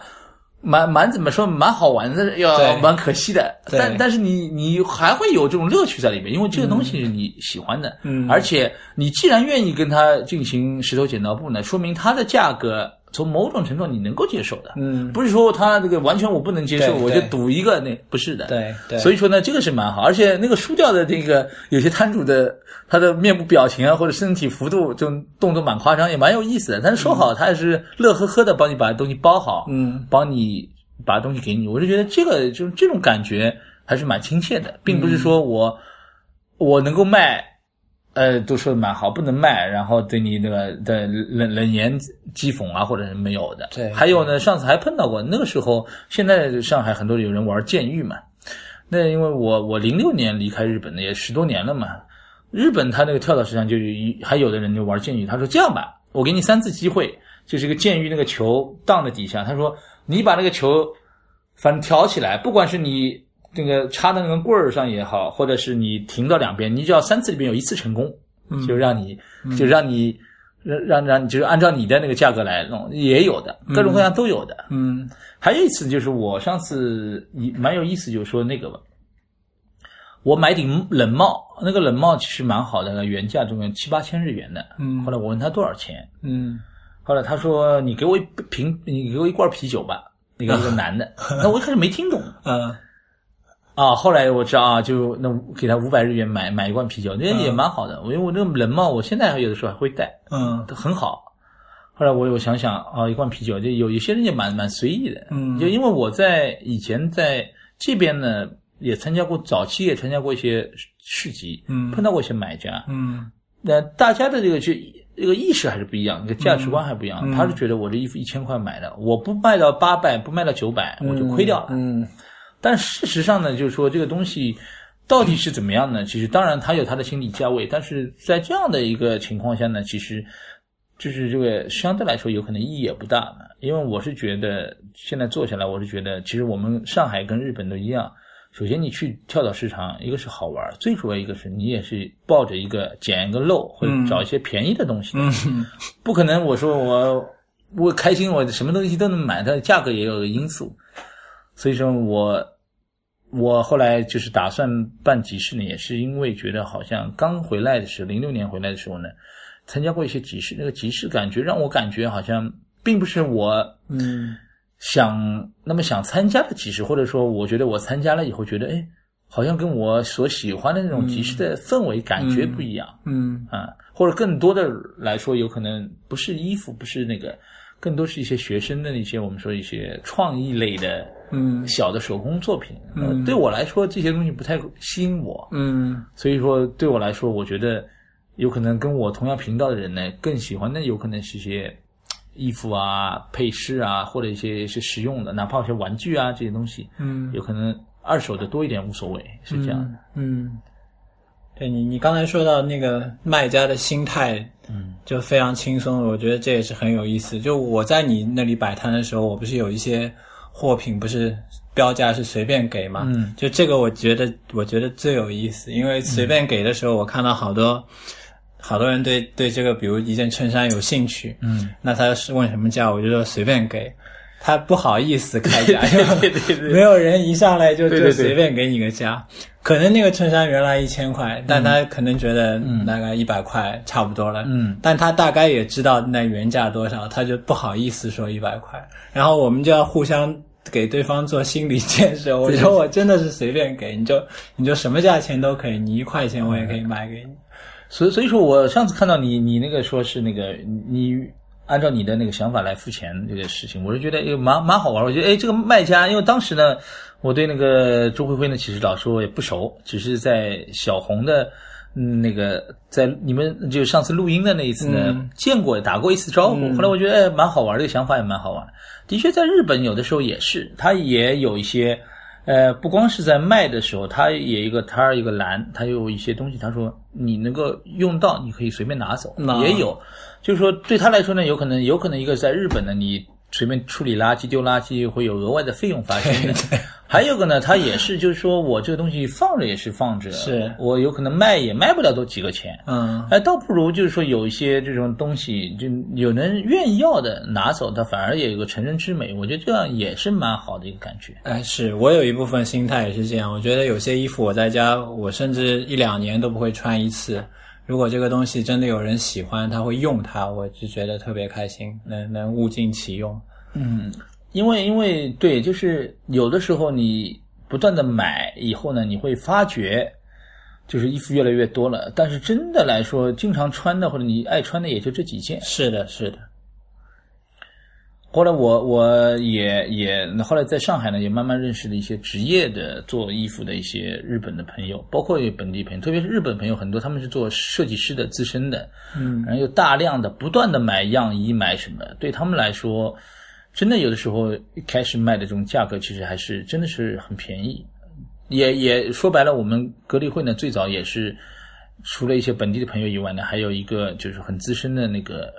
蛮蛮怎么说，蛮好玩的，要蛮可惜的。但但是你你还会有这种乐趣在里面，因为这个东西是你喜欢的，嗯而且你既然愿意跟他进行石头剪刀布呢，说明它的价格从某种程度你能够接受的，嗯，不是说他这个完全我不能接受，我就赌一个那不是的，对对，所以说呢，这个是蛮好，而且那个输掉的这个有些摊主的他的面部表情啊，或者身体幅度这种动作蛮夸张，也蛮有意思的。但是说好，他也是乐呵呵的帮你把东西包好，嗯帮你把东西给你。我是觉得这个就是这种感觉还是蛮亲切的，并不是说我、我能够卖。呃，都说的蛮好，不能卖，然后对你那个的冷冷言讥讽啊，或者是没有的。对还有呢，上次还碰到过，那个时候，现在上海很多有人玩剑狱嘛，那因为我我零六年离开日本的，也十多年了嘛。日本他那个跳蚤市场就有一还有的人就玩剑狱，他说这样吧，我给你三次机会，就是一个剑狱那个球荡在底下，他说你把那个球反正挑起来，不管是你那个插到那个棍儿上也好，或者是你停到两边，你只要三次里边有一次成功，就让你就让你让让让你就是按照你的那个价格来弄，也有的，各种各样都有的。嗯。还有一次就是我上次一蛮有意思，就是说那个吧，我买顶冷帽，那个冷帽其实蛮好的，原价总共七八千日元的。嗯。后来我问他多少钱，嗯。后来他说你给我一瓶，你给我一罐啤酒吧，那个一个男的，那我一开始没听懂。嗯啊，后来我知道啊，就那给他五百日元买买一罐啤酒，那也蛮好的。因为我那个人嘛，我现在还有的时候还会带，嗯很好。后来我我想想啊，一罐啤酒，就有有些人也蛮蛮随意的，嗯就因为我在以前在这边呢，也参加过早期也参加过一些市集，嗯碰到过一些买家，嗯那大家的这个就这个意识还是不一样，这个价值观还不一样。嗯他是觉得我这衣服一千块买的，我不卖到八百，不卖到九百，我就亏掉了。嗯但事实上呢，就是说这个东西到底是怎么样呢？其实当然它有它的心理价位，但是在这样的一个情况下呢，其实就是这个相对来说有可能意义也不大嘛。因为我是觉得现在做下来，我是觉得其实我们上海跟日本都一样。首先，你去跳蚤市场，一个是好玩，最主要一个是你也是抱着一个捡一个漏，或者找一些便宜的东西不可能，我说我我开心，我什么东西都能买，它的价格也有个因素。所以说我我后来就是打算办集市呢，也是因为觉得好像刚回来的时候，零六年回来的时候呢，参加过一些集市，那个集市感觉让我感觉好像并不是我嗯想那么想参加的集市，或者说我觉得我参加了以后觉得哎，好像跟我所喜欢的那种集市的氛围感觉不一样。嗯啊，或者更多的来说，有可能不是衣服，不是那个，更多是一些学生的那些我们说一些创意类的嗯小的手工作品。呃对我来说，这些东西不太吸引我，嗯所以说对我来说，我觉得有可能跟我同样频道的人呢，更喜欢的有可能是一些衣服啊、配饰啊，或者一些是实用的，哪怕有些玩具啊这些东西，嗯有可能二手的多一点无所谓，是这样的。嗯，对你，你刚才说到那个卖家的心态，嗯，就非常轻松，我觉得这也是很有意思。就我在你那里摆摊的时候，我不是有一些货品不是标价是随便给嘛？嗯，就这个我觉得我觉得最有意思，因为随便给的时候，我看到好多。好多人对对这个，比如一件衬衫有兴趣，嗯，那他是问什么价，我就说随便给，他不好意思开价，对 对对没有人一上来就就随便给你个价。可能那个衬衫原来一千块，但他可能觉得大概一百块差不多了。嗯，但他大概也知道那原价多少，他就不好意思说一百块。然后我们就要互相给对方做心理建设。我说我真的是随便给，你就你就什么价钱都可以，你一块钱我也可以卖给你。所以所以说我上次看到你你那个说是那个你按照你的那个想法来付钱这个事情，我是觉得诶蛮蛮好玩。我觉得哎这个卖家，因为当时呢我对那个周慧慧呢其实老说也不熟，只是在小红的。嗯，那个在你们就上次录音的那一次呢，嗯见过打过一次招呼。后来我觉得哎蛮好玩，这个想法也蛮好玩。的确，在日本有的时候也是，他也有一些呃，不光是在卖的时候，它也一个摊儿一个栏，它有一些东西，他说你能够用到，你可以随便拿走，那也有，就是说对他来说呢，有可能有可能一个在日本呢，你随便处理垃圾丢垃圾会有额外的费用发生的，还有个呢，它也是就是说我这个东西放着也是放着，是我有可能卖也卖不了多几个钱，嗯哎，倒不如就是说有一些这种东西，就有人愿意要的拿走，它反而也有个成人之美，我觉得这样也是蛮好的一个感觉。哎，是我有一部分心态也是这样。我觉得有些衣服我在家，我甚至一两年都不会穿一次。如果这个东西真的有人喜欢，他会用它，我就觉得特别开心，能能物尽其用。嗯，因为因为对，就是有的时候你不断的买以后呢，你会发觉，就是衣服越来越多了，但是真的来说，经常穿的或者你爱穿的也就这几件。是的，是的。后来我我也也后来在上海呢，也慢慢认识了一些职业的做衣服的一些日本的朋友，包括本地朋友，特别是日本朋友很多，他们是做设计师的资深的，嗯，然后又大量的不断的买样衣买什么，对他们来说，真的有的时候一开始卖的这种价格其实还是真的是很便宜，也也说白了，我们格力会呢最早也是除了一些本地的朋友以外呢，还有一个就是很资深的那个。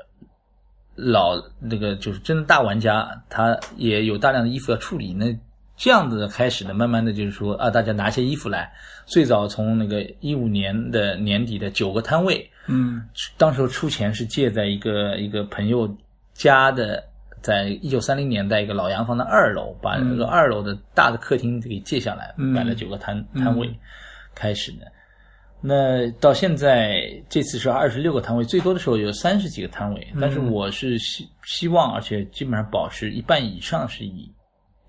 老那个就是真的大玩家，他也有大量的衣服要处理。那这样子开始呢，慢慢的就是说啊，大家拿些衣服来。最早从那个一五年的年底的九个摊位，嗯，当时候出钱是借在一个一个朋友家的，在一九三零年代一个老洋房的二楼，把那个二楼的大的客厅给借下来，摆了九个摊摊位，开始的。那到现在这次是二十六个摊位，最多的时候有三十几个摊位。但是我是希希望，而且基本上保持一半以上是以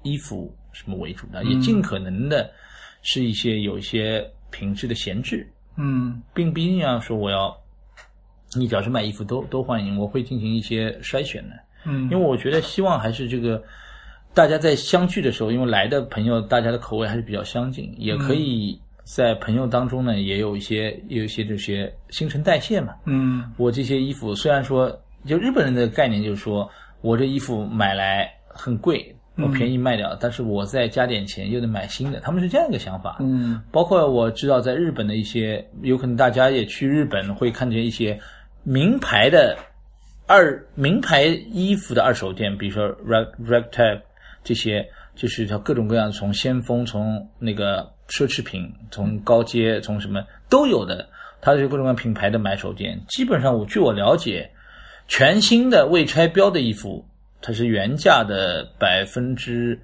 衣服什么为主的，也尽可能的是一些有一些品质的闲置。嗯，并不一定要说我要你只要是卖衣服都都欢迎，我会进行一些筛选的。嗯，因为我觉得希望还是这个大家在相聚的时候，因为来的朋友大家的口味还是比较相近，也可以。在朋友当中呢，也有一些有一些这些新陈代谢嘛。嗯，我这些衣服虽然说，就日本人的概念就是说，我这衣服买来很贵，我便宜卖掉，但是我再加点钱又得买新的，他们是这样一个想法。嗯，包括我知道在日本的一些，有可能大家也去日本会看见一些名牌的二名牌衣服的二手店，比如说 Rag Ragtag 这些，就是叫各种各样，从先锋，从那个。奢侈品从高阶从什么都有的，它是各种各样品牌的买手店。基本上我据我了解，全新的未拆标的衣服，它是原价的百分之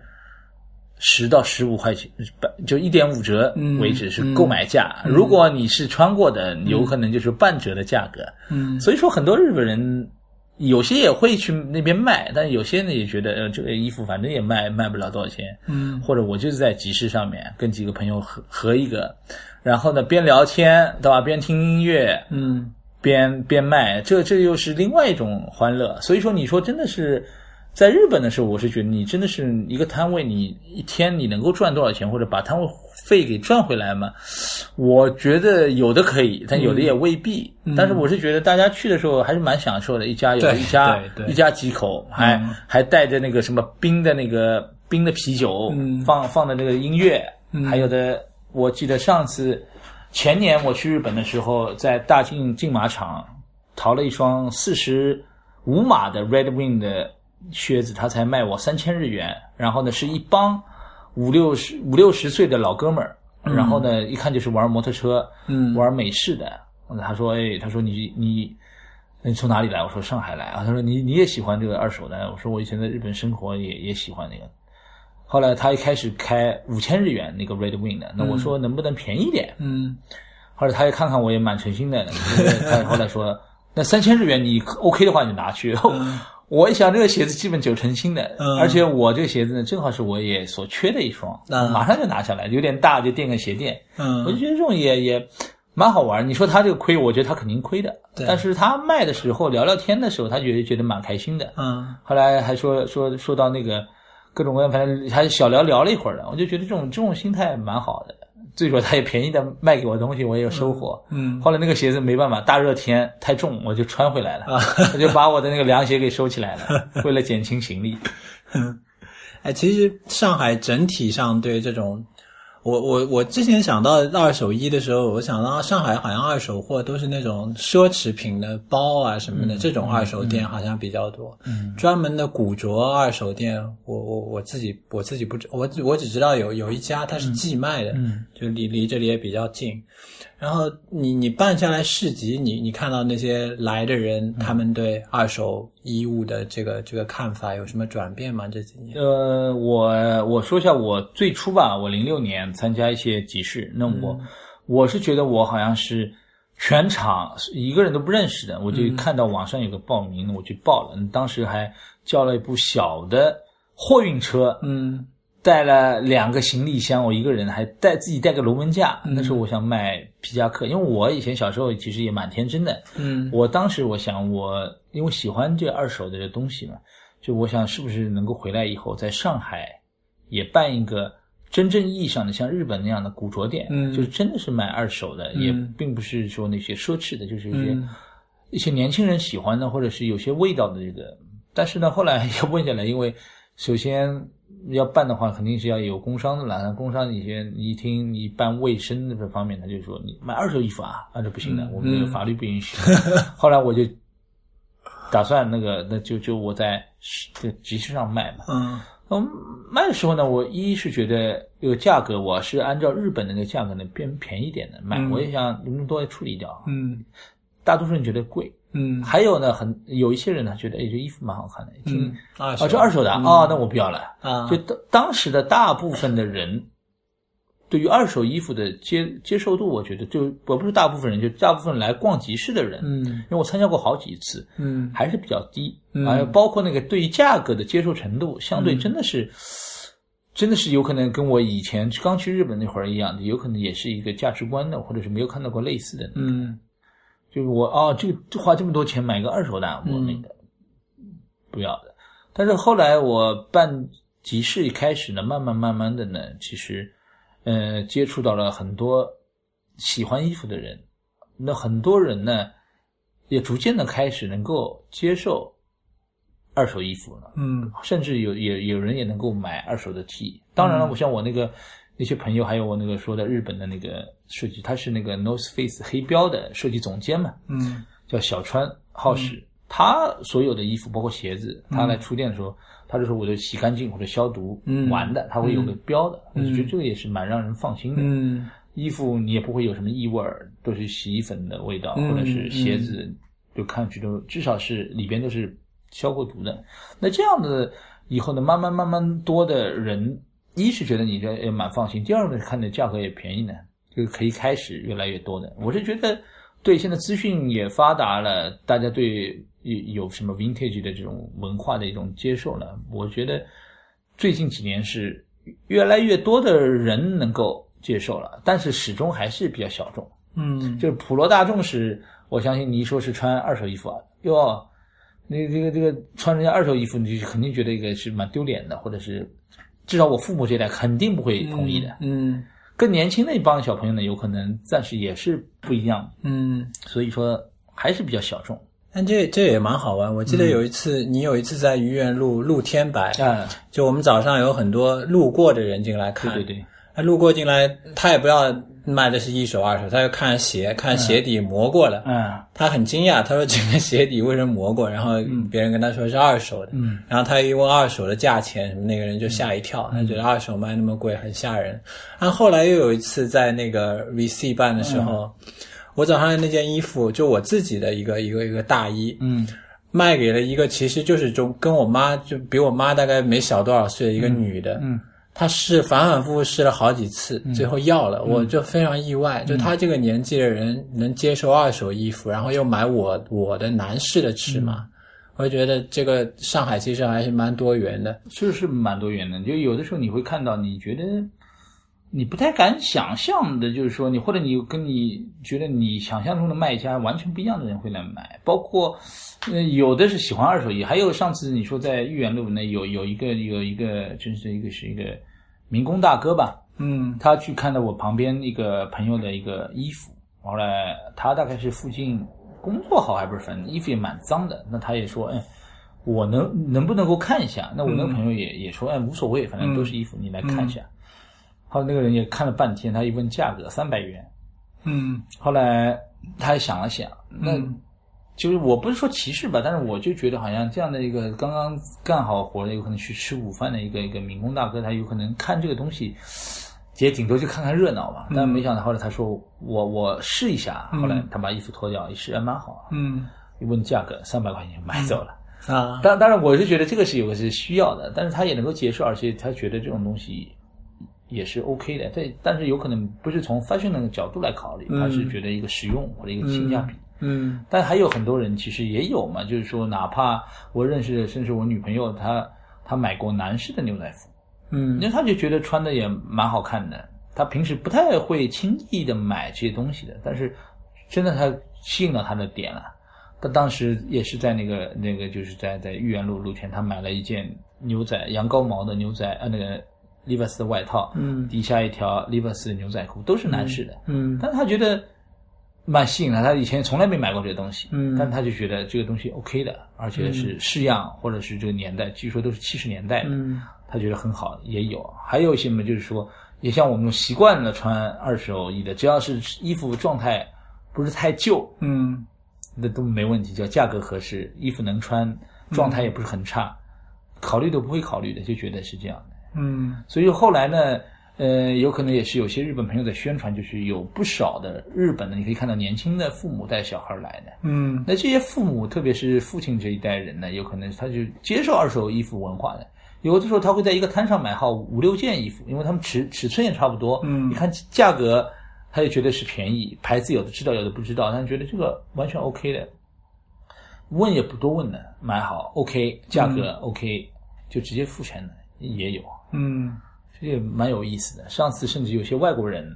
十到十五块钱，百就一点五折为止是购买价。如果你是穿过的，有可能就是半折的价格。嗯，所以说很多日本人。有些也会去那边卖，但有些呢也觉得，呃，这个衣服反正也卖卖不了多少钱，嗯，或者我就是在集市上面跟几个朋友合合一个，然后呢边聊天对吧，边听音乐，嗯，边边卖，这这又是另外一种欢乐。所以说，你说真的是。在日本的时候，我是觉得你真的是一个摊位，你一天你能够赚多少钱，或者把摊位费给赚回来吗？我觉得有的可以，但有的也未必。但是我是觉得大家去的时候还是蛮享受的，一家有一家一家几口，还还带着那个什么冰的那个冰的啤酒，放放的那个音乐，还有的我记得上次前年我去日本的时候，在大进竞马场淘了一双四十五码的 Red Wing 的。靴子他才卖我三千日元，然后呢是一帮五六十五六十岁的老哥们儿，然后呢一看就是玩摩托车、玩美式的。他说：“哎，他说你你你从哪里来？”我说：“上海来啊。”他说：“你你也喜欢这个二手的？”我说：“我以前在日本生活也也喜欢那个。”后来他一开始开五千日元那个 Red Wing 的，那我说能不能便宜点？嗯，后来他也看看我也蛮诚心的，他后来说：“那三千日元你 OK 的话你拿去。” 我一想，这个鞋子基本九成新的，而且我这个鞋子呢，正好是我也所缺的一双，马上就拿下来，有点大就垫个鞋垫。嗯，我就觉得这种也也蛮好玩。你说他这个亏，我觉得他肯定亏的，但是他卖的时候聊聊天的时候，他觉得觉得蛮开心的。嗯，后来还说说说到那个各种各样，反正还小聊聊了一会儿的，我就觉得这种这种心态蛮好的。最主要他也便宜的卖给我东西，我也有收获。嗯，后来那个鞋子没办法，大热天太重，我就穿回来了。我就把我的那个凉鞋给收起来了，为了减轻行李。哎，其实上海整体上对这种。我我我之前想到二手衣的时候，我想到上海好像二手货都是那种奢侈品的包啊什么的，这种二手店好像比较多。嗯，专门的古着二手店，我我我自己我自己不知，我我只知道有有一家它是寄卖的，嗯，就离离这里也比较近。然后你你办下来市集，你你看到那些来的人，他们对二手衣物的这个这个看法有什么转变吗？这几年？呃，我我说一下我最初吧，我零六年参加一些集市，那我我是觉得我好像是全场一个人都不认识的，我就看到网上有个报名，我去报了。当时还叫了一部小的货运车，嗯带了两个行李箱，我一个人还带自己带个龙门架。那时候我想卖皮夹克，因为我以前小时候其实也蛮天真的。嗯我当时我想我因为喜欢这二手的这东西嘛，就我想是不是能够回来以后在上海也办一个真正意义上的像日本那样的古着店，嗯就是真的是卖二手的，嗯也并不是说那些奢侈的，就是一些、嗯一些年轻人喜欢的或者是有些味道的这个。但是呢，后来也问下来，因为首先要办的话，肯定是要有工商的啦。工商一些你一听你办卫生的这方面，他就说你买二手衣服啊，啊这不行的，嗯我们这个法律不允许。后来我就打算那个，那就就我在这集市上卖嘛。嗯嗯，卖的时候呢，我一是觉得这个价格，我是按照日本那个价格呢变便宜一点的卖，嗯我也想能不能多处理掉。嗯大多数人觉得贵，嗯。还有呢，很有一些人呢觉得，哎，这衣服蛮好看的，一听嗯，啊，这二手的啊，嗯。哦那我不要了。啊，就当当时的大部分的人，对于二手衣服的接接受度，我觉得就我不是大部分人，就大部分来逛集市的人，嗯。因为我参加过好几次，嗯。还是比较低，嗯。还有包括那个对于价格的接受程度，相对真的是，真的是有可能跟我以前刚去日本那会儿一样的，有可能也是一个价值观的，或者是没有看到过类似的，嗯就是我哦，这个花这么多钱买个二手的，我那个、不要的。但是后来我办集市一开始呢，慢慢慢慢的呢，其实呃接触到了很多喜欢衣服的人，那很多人呢也逐渐的开始能够接受二手衣服了。嗯甚至有也有人也能够买二手的 T。当然了，嗯我像我那个那些朋友，还有我那个说的日本的那个设计，他是那个 North Face 黑标的设计总监嘛，嗯叫小川浩史。他所有的衣服，包括鞋子，他来出店的时候，他就说我都洗干净或者消毒嗯完的，他会有个标的。嗯我觉得这个也是蛮让人放心的。嗯衣服你也不会有什么异味儿，都是洗衣粉的味道，嗯或者是鞋子，就看上去都至少是里边都是消过毒的。那这样的以后呢，慢慢慢慢多的人，一是觉得你这也蛮放心，第二个看的价格也便宜呢，就是可以开始越来越多的。我是觉得，对现在资讯也发达了，大家对有有什么 vintage 的这种文化的一种接受了，我觉得最近几年是越来越多的人能够接受了，但是始终还是比较小众。嗯就是普罗大众是，我相信你一说是穿二手衣服啊，哟，那这个这个穿人家二手衣服，你就肯定觉得一个是蛮丢脸的，或者是至少我父母这代肯定不会同意的。嗯更年轻那一帮小朋友呢，有可能暂时也是不一样，嗯。所以说还是比较小众。但这这也蛮好玩。我记得有一次，你有一次在愚园路露天摆，啊，就我们早上有很多路过的人进来看，对对对，他路过进来，他也不知道卖的是一手二手，他就看鞋，看鞋底磨过了，嗯。他很惊讶，他说这个鞋底为什么磨过？然后别人跟他说是二手的，嗯。然后他一问二手的价钱，什么那个人就吓一跳，他觉得二手卖那么贵，很吓人。然后后来又有一次在那个 VC 办的时候，我早上那件衣服就我自己的一个一个一个大衣，嗯。卖给了一个其实就是中跟我妈就比我妈大概没小多少岁的一个女的，嗯她试反反复复试了好几次，最后要了，我就非常意外，就他这个年纪的人能接受二手衣服，然后又买我我的男士的尺码，我就觉得这个上海其实还是蛮多元的。就是蛮多元的。就有的时候你会看到，你觉得你不太敢想象的，就是说你或者你跟你觉得你想象中的卖家完全不一样的人会来买，包括呃有的是喜欢二手衣，还有上次你说在豫园路那有有一个有一个就是一个是一个民工大哥吧，嗯他去看到我旁边一个朋友的一个衣服，后来他大概是附近工作好还不是，反正衣服也蛮脏的。那他也说，哎，我能能不能够看一下？那我那个朋友也、也说，哎，无所谓，反正都是衣服，你来看一下。后来那个人也看了半天，他一问价格三百元，嗯后来他也想了想，那嗯就是我不是说歧视吧，但是我就觉得好像这样的一个刚刚干好活的，有可能去吃午饭的一个一个民工大哥，他有可能看这个东西，也顶多就看看热闹嘛。但没想到后来他说我我试一下，后来他把衣服脱掉一试，还蛮好，嗯一问价格三百块钱买走了。啊当当然我是觉得这个是有个是需要的，但是他也能够接受，而且他觉得这种东西也是 OK 的。这但是有可能不是从 fashion 的角度来考虑，他是觉得一个实用或者一个性价比。嗯但还有很多人其实也有嘛，就是说，哪怕我认识的，甚至我女朋友，她她买过男士的牛仔服，嗯那她就觉得穿的也蛮好看的。她平时不太会轻易的买这些东西的，但是真的她吸引到她的点了。她当时也是在那个那个就是在在豫园路露天，她买了一件牛仔羊羔毛的牛仔呃那个 Levi's 的外套，嗯底下一条 Levi's 的牛仔裤，都是男士的。嗯但他觉得蛮吸引他，他以前从来没买过这个东西，嗯但他就觉得这个东西 OK 的，而且是式样、或者是这个年代，据说都是七十年代的，嗯他觉得很好，也有。还有一些嘛，就是说，也像我们习惯了穿二手衣的，只要是衣服状态不是太旧，嗯那都没问题，只要价格合适，衣服能穿，状态也不是很差，考虑都不会考虑的，就觉得是这样的。嗯所以后来呢，呃，有可能也是有些日本朋友在宣传，就是有不少的日本的，你可以看到年轻的父母带小孩来的。嗯那这些父母，特别是父亲这一代人呢，有可能他就接受二手衣服文化的。有的时候他会在一个摊上买好五六件衣服，因为他们尺尺寸也差不多。嗯你看价格，他就觉得是便宜，牌子有的知道，有的不知道，但觉得这个完全 OK 的。问也不多问的，买好 OK，价格 OK，、就直接付钱的也有。嗯这也蛮有意思的。上次甚至有些外国人，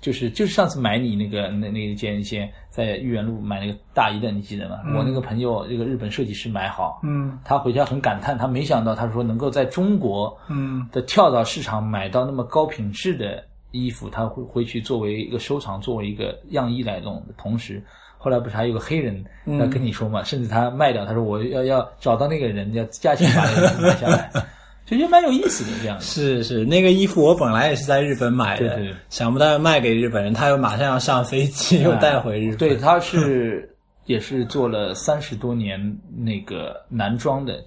就是就是上次买你那个那那一件一件在豫园路买那个大衣的，你记得吗？我那个朋友，这个日本设计师买好，嗯他回家很感叹，他没想到他说能够在中国嗯的跳蚤市场买到那么高品质的衣服，他会回去作为一个收藏，作为一个样衣来弄的同时。后来不是还有个黑人要跟你说嘛，甚至他卖掉，他说我要要找到那个人，要价钱把那个人买下来，就觉得蛮有意思的这样的。是是，那个衣服我本来也是在日本买的，对对想不到要卖给日本人，他又马上要上飞机，又带回日本。对，他是也是做了三十多年那个男装的，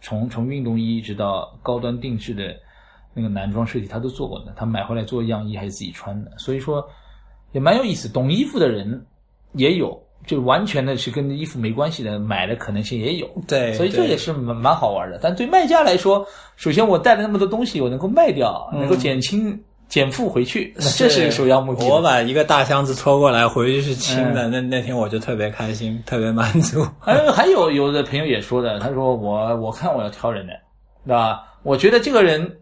从从运动衣一直到高端定制的那个男装设计，他都做过的。他买回来做样衣还是自己穿的，所以说也蛮有意思。懂衣服的人也有，就完全的是跟衣服没关系的买的可能性也有。对所以这也是蛮蛮好玩的。但对卖家来说，首先我带了那么多东西，我能够卖掉，能够减轻减负回去，那这是首要目的。我把一个大箱子拖过来，回去是轻嗯的，那那天我就特别开心，特别满足。还有还有有的朋友也说的，他说我我看我要挑人的，对吧？我觉得这个人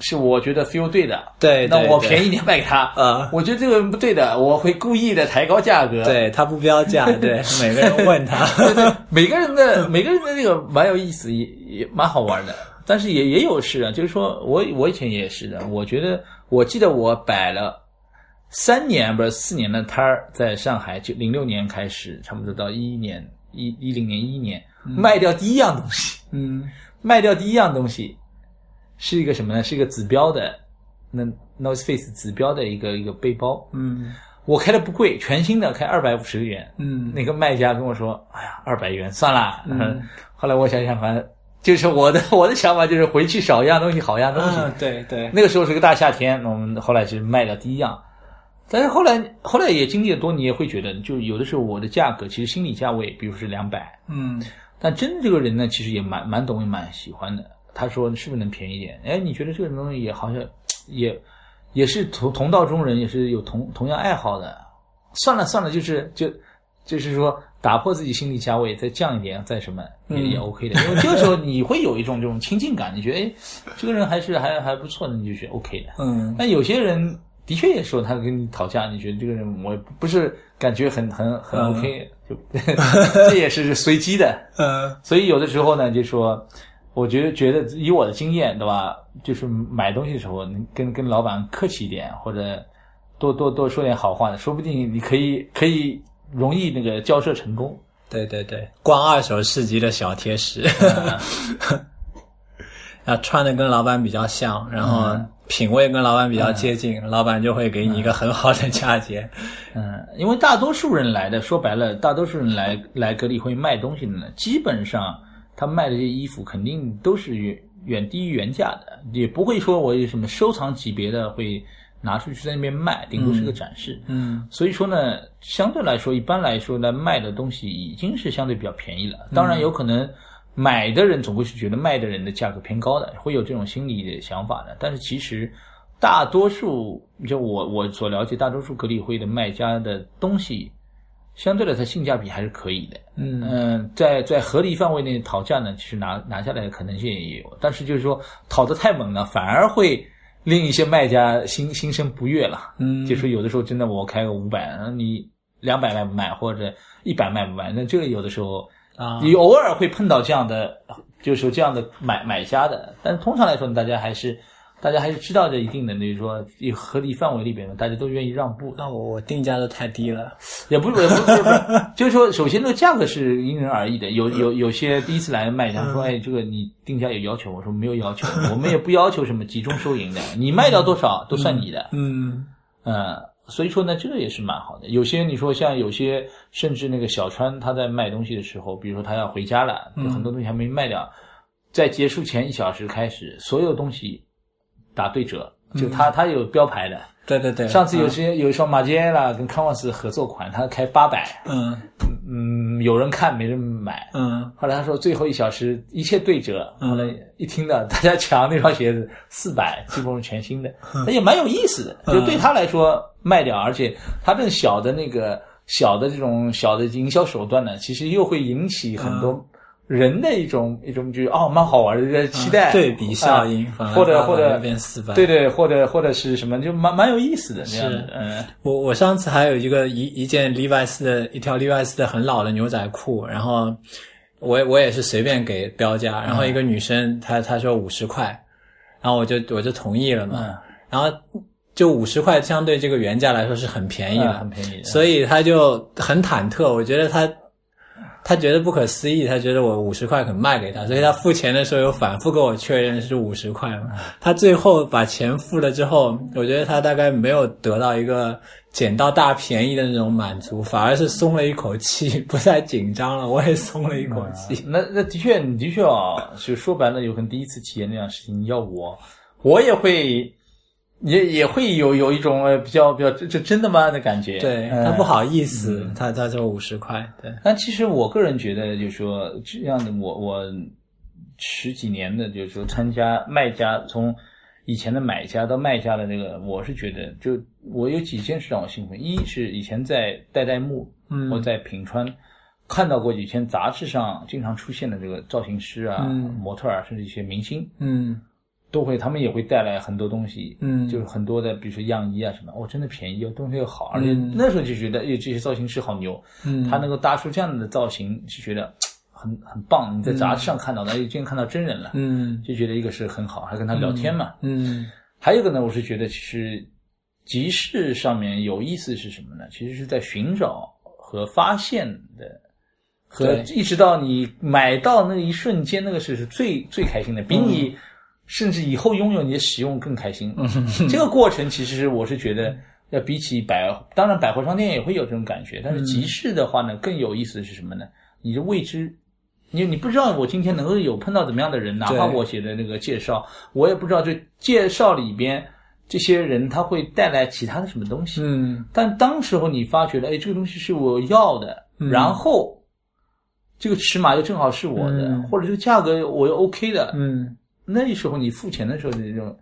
是我觉得 feel 对的，对那我便宜点卖给他。啊。我觉得这个人不对的，我会故意的抬高价格。对他不标价，对每个人问他，对对，每个人的每个人的那个蛮有意思，也也蛮好玩的。但是也也有事啊，就是说我我以前也是的，我觉得我记得我摆了三年不是四年的摊儿，在上海，就零六年开始，差不多到一一年一一零年一一年，卖掉第一样东西，嗯。卖掉第一样东西是一个什么呢？是一个指标的，那 North Face 指标的一个一个背包，嗯。我开的不贵，全新的开二百五十元，嗯。那个卖家跟我说：“哎呀，二百元算了。嗯。后来我想想，反正就是我的 我的想法就是回去少一样东西，好一样东西。嗯，对对，那个时候是个大夏天，我们后来是卖掉第一样，但是后来后来也经历的多，你也会觉得，就有的时候我的价格其实心理价位，比如是两百，嗯。但真的这个人呢，其实也蛮蛮懂，也蛮喜欢的。他说是不是能便宜点？哎，你觉得这个东西也好像 也也是同同道中人，也是有同同样爱好的。算了算了，就是就就是说打破自己心理价位，再降一点，再什么也、嗯也 OK 的。因为这个时候你会有一种这种亲近感，你觉得哎，这个人还是还还不错的，你就觉得 OK 的。嗯但有些人的确也说他跟你讨价，你觉得这个人我不是感觉很很很嗯 OK，、就 这也是随机的。嗯所以有的时候呢，就说，我觉得觉得以我的经验，对吧？就是买东西的时候，你跟跟老板客气一点，或者多多多说点好话的，说不定你可以可以容易那个交涉成功。对对对，逛二手市集的小贴士，啊穿的跟老板比较像，然后品味跟老板比较接近，老板就会给你一个很好的价钱。嗯，因为大多数人来的，说白了，大多数人来来格力会卖东西的呢，基本上他卖的这些衣服肯定都是远远低于原价的，也不会说我有什么收藏级别的会拿出去在那边卖，顶多是个展示。嗯所以说呢，相对来说，一般来说呢，卖的东西已经是相对比较便宜了。当然，有可能买的人总归是觉得卖的人的价格偏高的，会有这种心理的想法的。但是其实大多数就我我所了解，大多数格力会的卖家的东西，相对来说性价比还是可以的。嗯嗯，在在合理范围内讨价呢，其实拿拿下来的可能性也有，但是就是说讨得太猛了，反而会令一些卖家心心生不悦了。嗯就说有的时候真的我开个五百，你两百卖不卖，或者一百卖不卖，那这个有的时候啊你偶尔会碰到这样的，就是说这样的买买家的，但是通常来说呢，大家还是大家还是知道这一定的，就是说有合理范围里边的，大家都愿意让步。那我我定价都太低了。也不是，也不是，不是，就是说，首先这个价格是因人而异的。有有有些第一次来的卖家说：“哎，这个你定价有要求？”我说：“没有要求，我们也不要求什么集中收银的，你卖掉多少都算你的。”嗯嗯，所以说呢，这个也是蛮好的。有些你说像有些甚至那个小川他在卖东西的时候，比如说他要回家了，有很多东西还没卖掉，在结束前一小时开始，所有东西打对折，就他他有标牌的。对对对。上次有些有一双马杰拉跟康沃斯合作款，他开八百，嗯。嗯，有人看没人买。嗯。后来他说最后一小时一切对折，嗯。后来一听到大家抢那双鞋子四百，基本上全新的，那也蛮有意思的。就对他来说卖掉，而且他这小的那个小的这种小的营销手段呢，其实又会引起很多人的一种一种就是哦蛮好玩的这个期待，对比效应，啊反而或者或者变死板。对对，或者或者是什么，就蛮蛮有意思的这样的，嗯我我上次还有一个一一件 Levi's 的一条 Levi's 的很老的牛仔裤，然后我我也是随便给标价，然后一个女生她她说五十块，然后我就我就同意了嘛，嗯。然后就五十块相对这个原价来说是很便宜的，嗯很便宜的。所以他就很忐忑，我觉得他。他觉得不可思议，他觉得我五十块肯卖给他，所以他付钱的时候又反复跟我确认是五十块嘛。他最后把钱付了之后，我觉得他大概没有得到一个捡到大便宜的那种满足，反而是松了一口气，不再紧张了。我也松了一口气。那那的确，你的确啊，就说白了，有可能第一次体验那样事情，你要我，我也会，也也会有有一种呃比较比较这这真的吗的感觉。对嗯他不好意思，他他就五十块，对，但其实我个人觉得，就是说这样的我我十几年的，就是说参加卖家从以前的买家到卖家的这个，我是觉得就我有几件事让我兴奋。一是以前在代代木，嗯或在品川看到过以前杂志上经常出现的这个造型师啊、嗯模特啊，甚至一些明星。嗯都会，他们也会带来很多东西，嗯就是很多的，比如说样衣啊什么，哦，真的便宜，哦，东西又好，而且嗯那时候就觉得，哎，这些造型师好牛，嗯，他能够搭出这样的造型，就觉得 很很棒。你在杂志上看到的，哎，今天看到真人了，嗯就觉得一个是很好，还跟他聊天嘛。嗯还有一个呢，我是觉得其实集市上面有意思是什么呢？其实是在寻找和发现的。和一直到你买到那一瞬间，那个是是最最开心的，比你甚至以后拥有你的使用更开心。这个过程其实是我是觉得，要比起百，当然百货商店也会有这种感觉，但是集市的话呢，更有意思的是什么呢？你的未知，你你不知道我今天能够有碰到怎么样的人，哪怕我写的那个介绍，我也不知道这介绍里边这些人他会带来其他的什么东西。嗯。但当时候你发觉了，哎，这个东西是我要的，然后这个尺码又正好是我的，嗯。或者这个价格我又 OK 的，嗯，那时候你付钱的时候的那种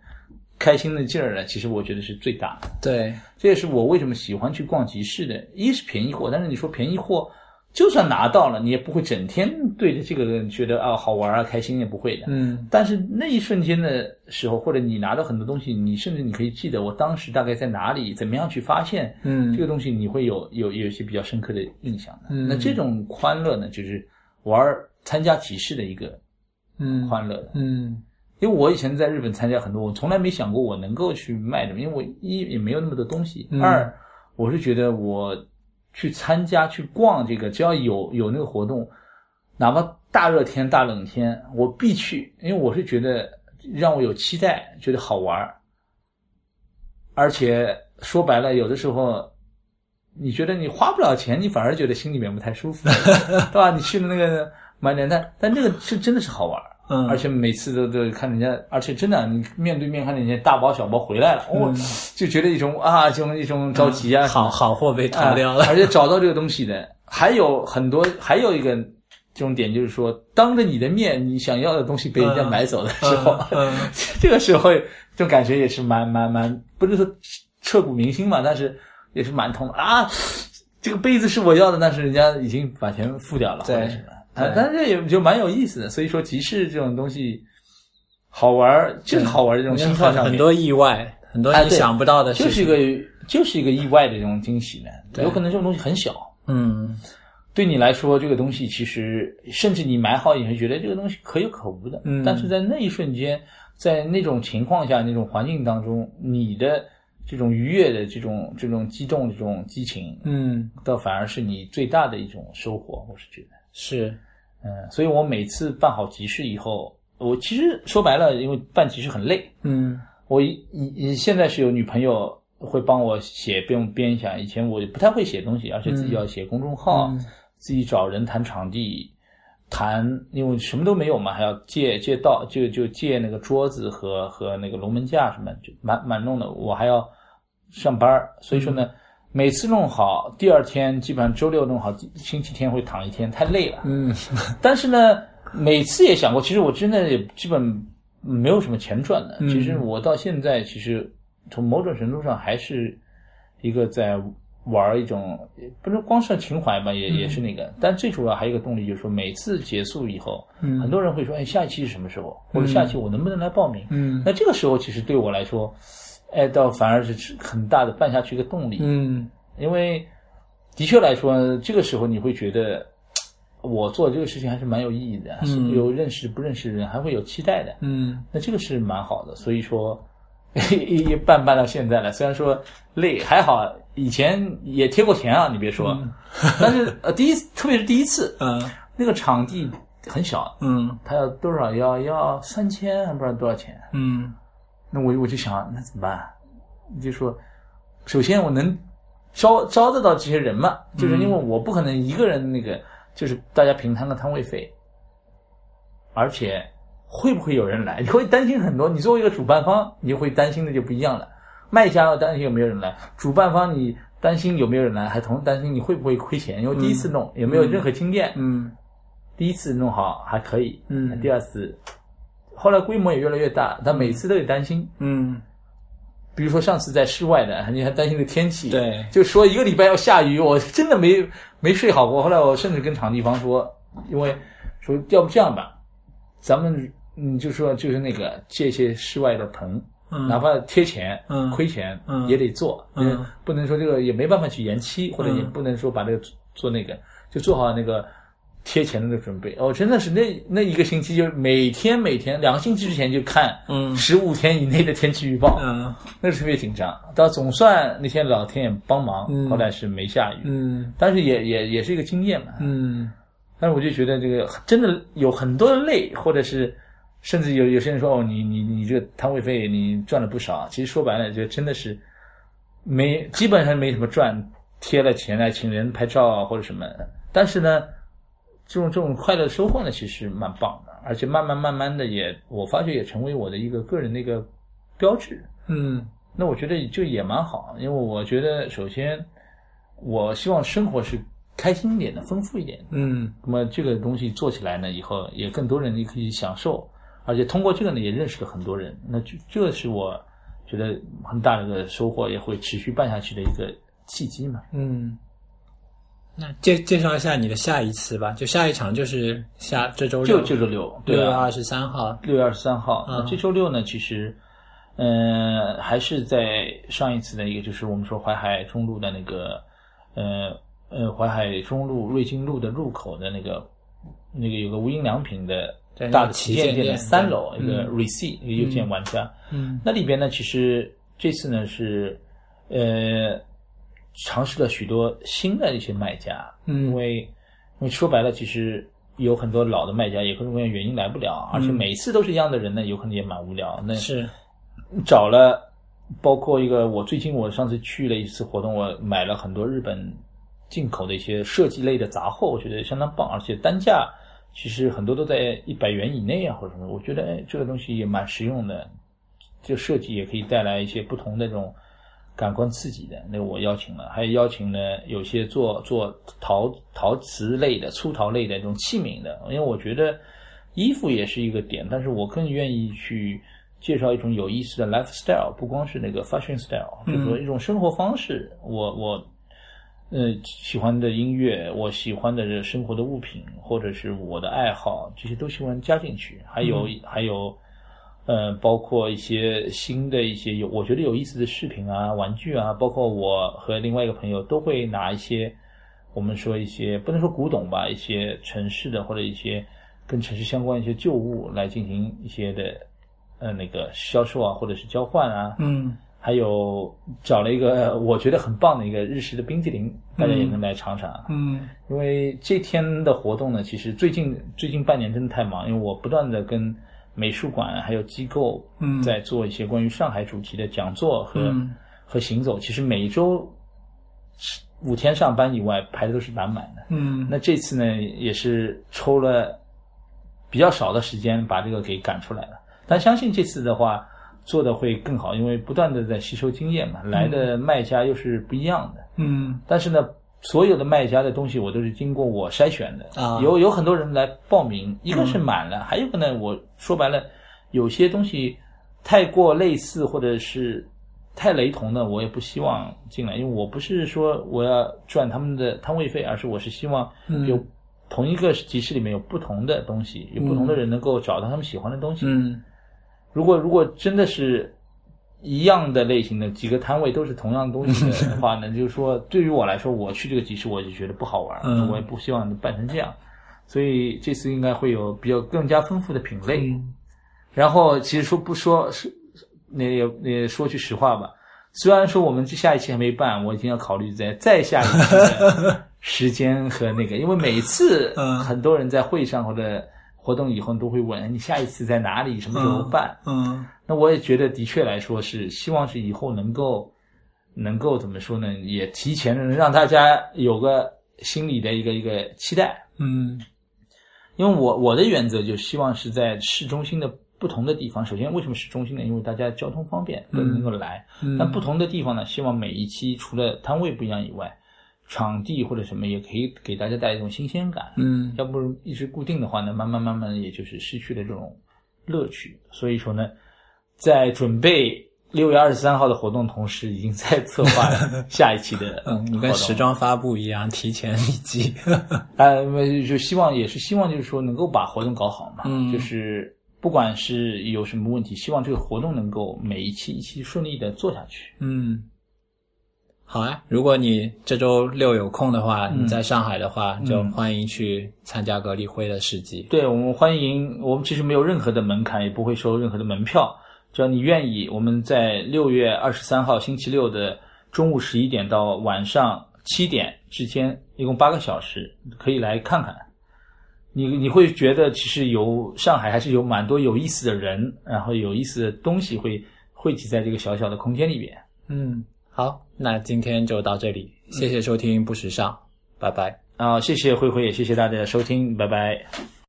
开心的劲儿呢，其实我觉得是最大的。对，这也是我为什么喜欢去逛集市的。一是便宜货，但是你说便宜货，就算拿到了，你也不会整天对着这个人觉得啊好玩啊开心，也不会的。嗯但是那一瞬间的时候，或者你拿到很多东西，你甚至你可以记得我当时大概在哪里，怎么样去发现嗯这个东西，你会有有有一些比较深刻的印象的。嗯那这种欢乐呢，就是玩儿参加集市的一个嗯欢乐的。嗯因为我以前在日本参加很多，我从来没想过我能够去卖什么，因为我一也没有那么多东西，嗯二我是觉得我去参加去逛这个，只要有有那个活动，哪怕大热天大冷天，我必去，因为我是觉得让我有期待，觉得好玩儿而且说白了，有的时候。你觉得你花不了钱，你反而觉得心里面不太舒服，对吧？你去了那个买点，但但那个是真的是好玩儿，嗯，而且每次都都看人家，而且真的，你面对面看人家大包小包回来了，我、就觉得一种啊，这种一种着急啊，好好货被啊淘掉了，而且找到这个东西的还有很多，还有一个这种点，就是说当着你的面，你想要的东西被人家买走的时候，嗯 这个时候这种感觉也是蛮蛮蛮，不是说彻骨铭心嘛，但是也是蛮痛的。啊。这个杯子是我要的，但是人家已经把钱付掉了，对啊，但是这也就蛮有意思的。所以说，集市这种东西好玩儿，就是好玩儿这种情况很多意外，很多啊对你想不到的事情，就是一个就是一个意外的这种惊喜呢。有可能这种东西很小，嗯对你来说，这个东西其实甚至你买好，以后觉得这个东西可有可无的。嗯但是在那一瞬间，在那种情况下、那种环境当中，你的这种愉悦的这种这种激动、这种激情，嗯倒反而是你最大的一种收获。我是觉得，是嗯，所以我每次办好集市以后，我其实说白了，因为办集市很累，嗯我以以现在是有女朋友会帮我写编编一下，以前我不太会写东西，而且自己要写公众号，嗯自己找人谈场地，谈因为什么都没有嘛，还要借借道就就借那个桌子和和那个龙门架什么，就蛮蛮弄的。我还要上班，所以说呢，每次弄好，第二天基本上周六弄好，星期天会躺一天，太累了。嗯但是呢，每次也想过，其实我真的也基本没有什么钱赚的。嗯其实我到现在，其实从某种程度上还是一个在玩一种，不是光是情怀吧，也、嗯也是那个。但最主要还有一个动力，就是说每次结束以后，嗯很多人会说：“哎，下一期是什么时候？或者下一期我能不能来报名？”嗯那这个时候，其实对我来说，哎，倒反而是很大的办下去一个动力。嗯。因为的确来说，这个时候你会觉得，我做这个事情还是蛮有意义的，嗯。有认识不认识的人，还会有期待的，嗯。那这个是蛮好的。所以说，一办办到现在了，虽然说累，还好以前也贴过钱啊，你别说，但是呃，第一次，特别是第一次，嗯。那个场地很小，嗯。它要多少？要要三千，还不知道多少钱。嗯那我我就想，那怎么办？你就说，首先我能招招得到这些人嘛，就是因为我不可能一个人那个，就是大家平摊个摊位费，而且会不会有人来？你会担心很多。你作为一个主办方，你就会担心的就不一样了。卖家要担心有没有人来，主办方你担心有没有人来，还同时担心你会不会亏钱，因为第一次弄也没有任何经验。嗯第一次弄好还可以，嗯第二次，后来规模也越来越大，但每次都得担心。嗯比如说上次在室外的，你还担心这个天气，对就说一个礼拜要下雨，我真的没没睡好过。后来我甚至跟场地方说，因为说要不这样吧，咱们嗯就说就是那个借一些室外的棚，嗯哪怕贴钱，嗯亏钱，嗯也得做，嗯，不能说这个也没办法去延期，或者也嗯不能说把这个做做那个，就做好那个。贴钱的那个准备，哦，真的是那那一个星期，就每天每天两个星期之前就看，嗯。十五天以内的天气预报，嗯。那是特别紧张。到总算那天老天也帮忙，嗯。后来是没下雨，嗯。但是也也也是一个经验嘛。嗯。但是我就觉得这个真的有很多的累，或者是甚至有有些人说哦，你你你这个摊位费你赚了不少，其实说白了，就真的是没基本上没什么赚，贴了钱来请人拍照啊或者什么。但是呢，这种这种快乐收获呢，其实蛮棒的，而且慢慢慢慢的也，我发觉也成为我的一个个人的一个标志。嗯那我觉得就也蛮好，因为我觉得首先，我希望生活是开心一点的、丰富一点的。嗯那么这个东西做起来呢，以后也更多人也可以享受，而且通过这个呢，也认识了很多人。那这这是我觉得很大的一个收获，也会持续办下去的一个契机嘛。嗯。那介介绍一下你的下一次吧，就下一场就是下这周六，就就周六，六月二十三号。六月二十三号。嗯。那这周六呢，其实，呃，还是在上一次的一个，就是我们说淮海中路的那个，呃呃，淮海中路瑞金路的入口的那个，那个有个无印良品的大的旗舰店的三楼，一个嗯。Receipt、一个邮件玩家。嗯。那里边呢，其实这次呢是，呃，尝试了许多新的一些卖家，嗯因为因为说白了，其实有很多老的卖家也各种各样原因来不了，而且嗯每次都是一样的人呢，有可能也蛮无聊。那是找了，包括一个我最近我上次去了一次活动，我买了很多日本进口的一些设计类的杂货，我觉得相当棒，而且单价其实很多都在一百元以内啊，或者什么，我觉得哎这个东西也蛮实用的，就设计也可以带来一些不同的这种感官刺激的，那我邀请了，还有邀请了有些做做陶陶瓷类的、粗陶类的这种器皿的，因为我觉得衣服也是一个点，但是我更愿意去介绍一种有意思的 lifestyle，不光是那个 fashion style，就是说一种生活方式。我我呃喜欢的音乐，我喜欢的生活的物品，或者是我的爱好，这些都喜欢加进去。还有、还有。呃，包括一些新的一些有我觉得有意思的饰品啊、玩具啊，包括我和另外一个朋友都会拿一些我们说一些不能说古董吧，一些城市的或者一些跟城市相关一些旧物来进行一些的呃那个销售啊，或者是交换啊。嗯还有找了一个我觉得很棒的一个日式的冰激凌，大家也能来尝尝。嗯因为这天的活动呢，其实最近最近半年真的太忙，因为我不断的跟美术馆还有机构嗯在做一些关于上海主题的讲座和、嗯和行走。其实每一周五天上班以外排的都是满满的。嗯那这次呢，也是抽了比较少的时间把这个给赶出来了。但相信这次的话做的会更好，因为不断的在吸收经验嘛，来的卖家又是不一样的。嗯但是呢，所有的卖家的东西我都是经过我筛选的。啊。有有很多人来报名，一个是满了，还有一个呢，我说白了，有些东西太过类似或者是太雷同的，我也不希望进来，因为我不是说我要赚他们的摊位费，而是我是希望有同一个集市里面有不同的东西，有不同的人能够找到他们喜欢的东西。嗯。如果如果真的是一样的类型的几个摊位都是同样东西的话呢，就是说对于我来说，我去这个集市我就觉得不好玩，嗯。我也不希望办成这样，所以这次应该会有比较更加丰富的品类。嗯。然后其实说不说是那也也说句实话吧，虽然说我们这下一期还没办，我已经要考虑在再下一期的 时间和那个，因为每次嗯。很多人在会上或者活动以后你都会问你下一次在哪里，什么时候办。嗯那我也觉得，的确来说是希望是以后能够能够怎么说呢？也提前的让大家有个心理的一个一个期待。嗯因为我我的原则就希望是在市中心的不同的地方。首先，为什么市中心呢？因为大家交通方便，都能够来。嗯但不同的地方呢，希望每一期除了摊位不一样以外，场地或者什么也可以给大家带来一种新鲜感。嗯要不一直固定的话呢，慢慢慢慢也就是失去了这种乐趣。所以说呢，在准备六月二十三号的活动同时，已经在策划 下一期的嗯，你跟时装发布一样，提前一季。啊，就希望也是希望就是说能够把活动搞好嘛，嗯就是不管是有什么问题，希望这个活动能够每一期一期顺利的做下去。嗯，好啊！如果你这周六有空的话，你在上海的话，就欢迎去参加格力辉的市集。对我们欢迎，我们其实没有任何的门槛，也不会收任何的门票，只要你愿意，我们在六月二十三号星期六的中午十一点到晚上七点之间，一共八个小时，可以来看看。你你会觉得其实有上海还是有蛮多有意思的人，然后有意思的东西会汇集在这个小小的空间里边。嗯，好，那今天就到这里，谢谢收听不时尚，拜拜。啊，谢谢慧慧，也谢谢大家的收听，拜拜。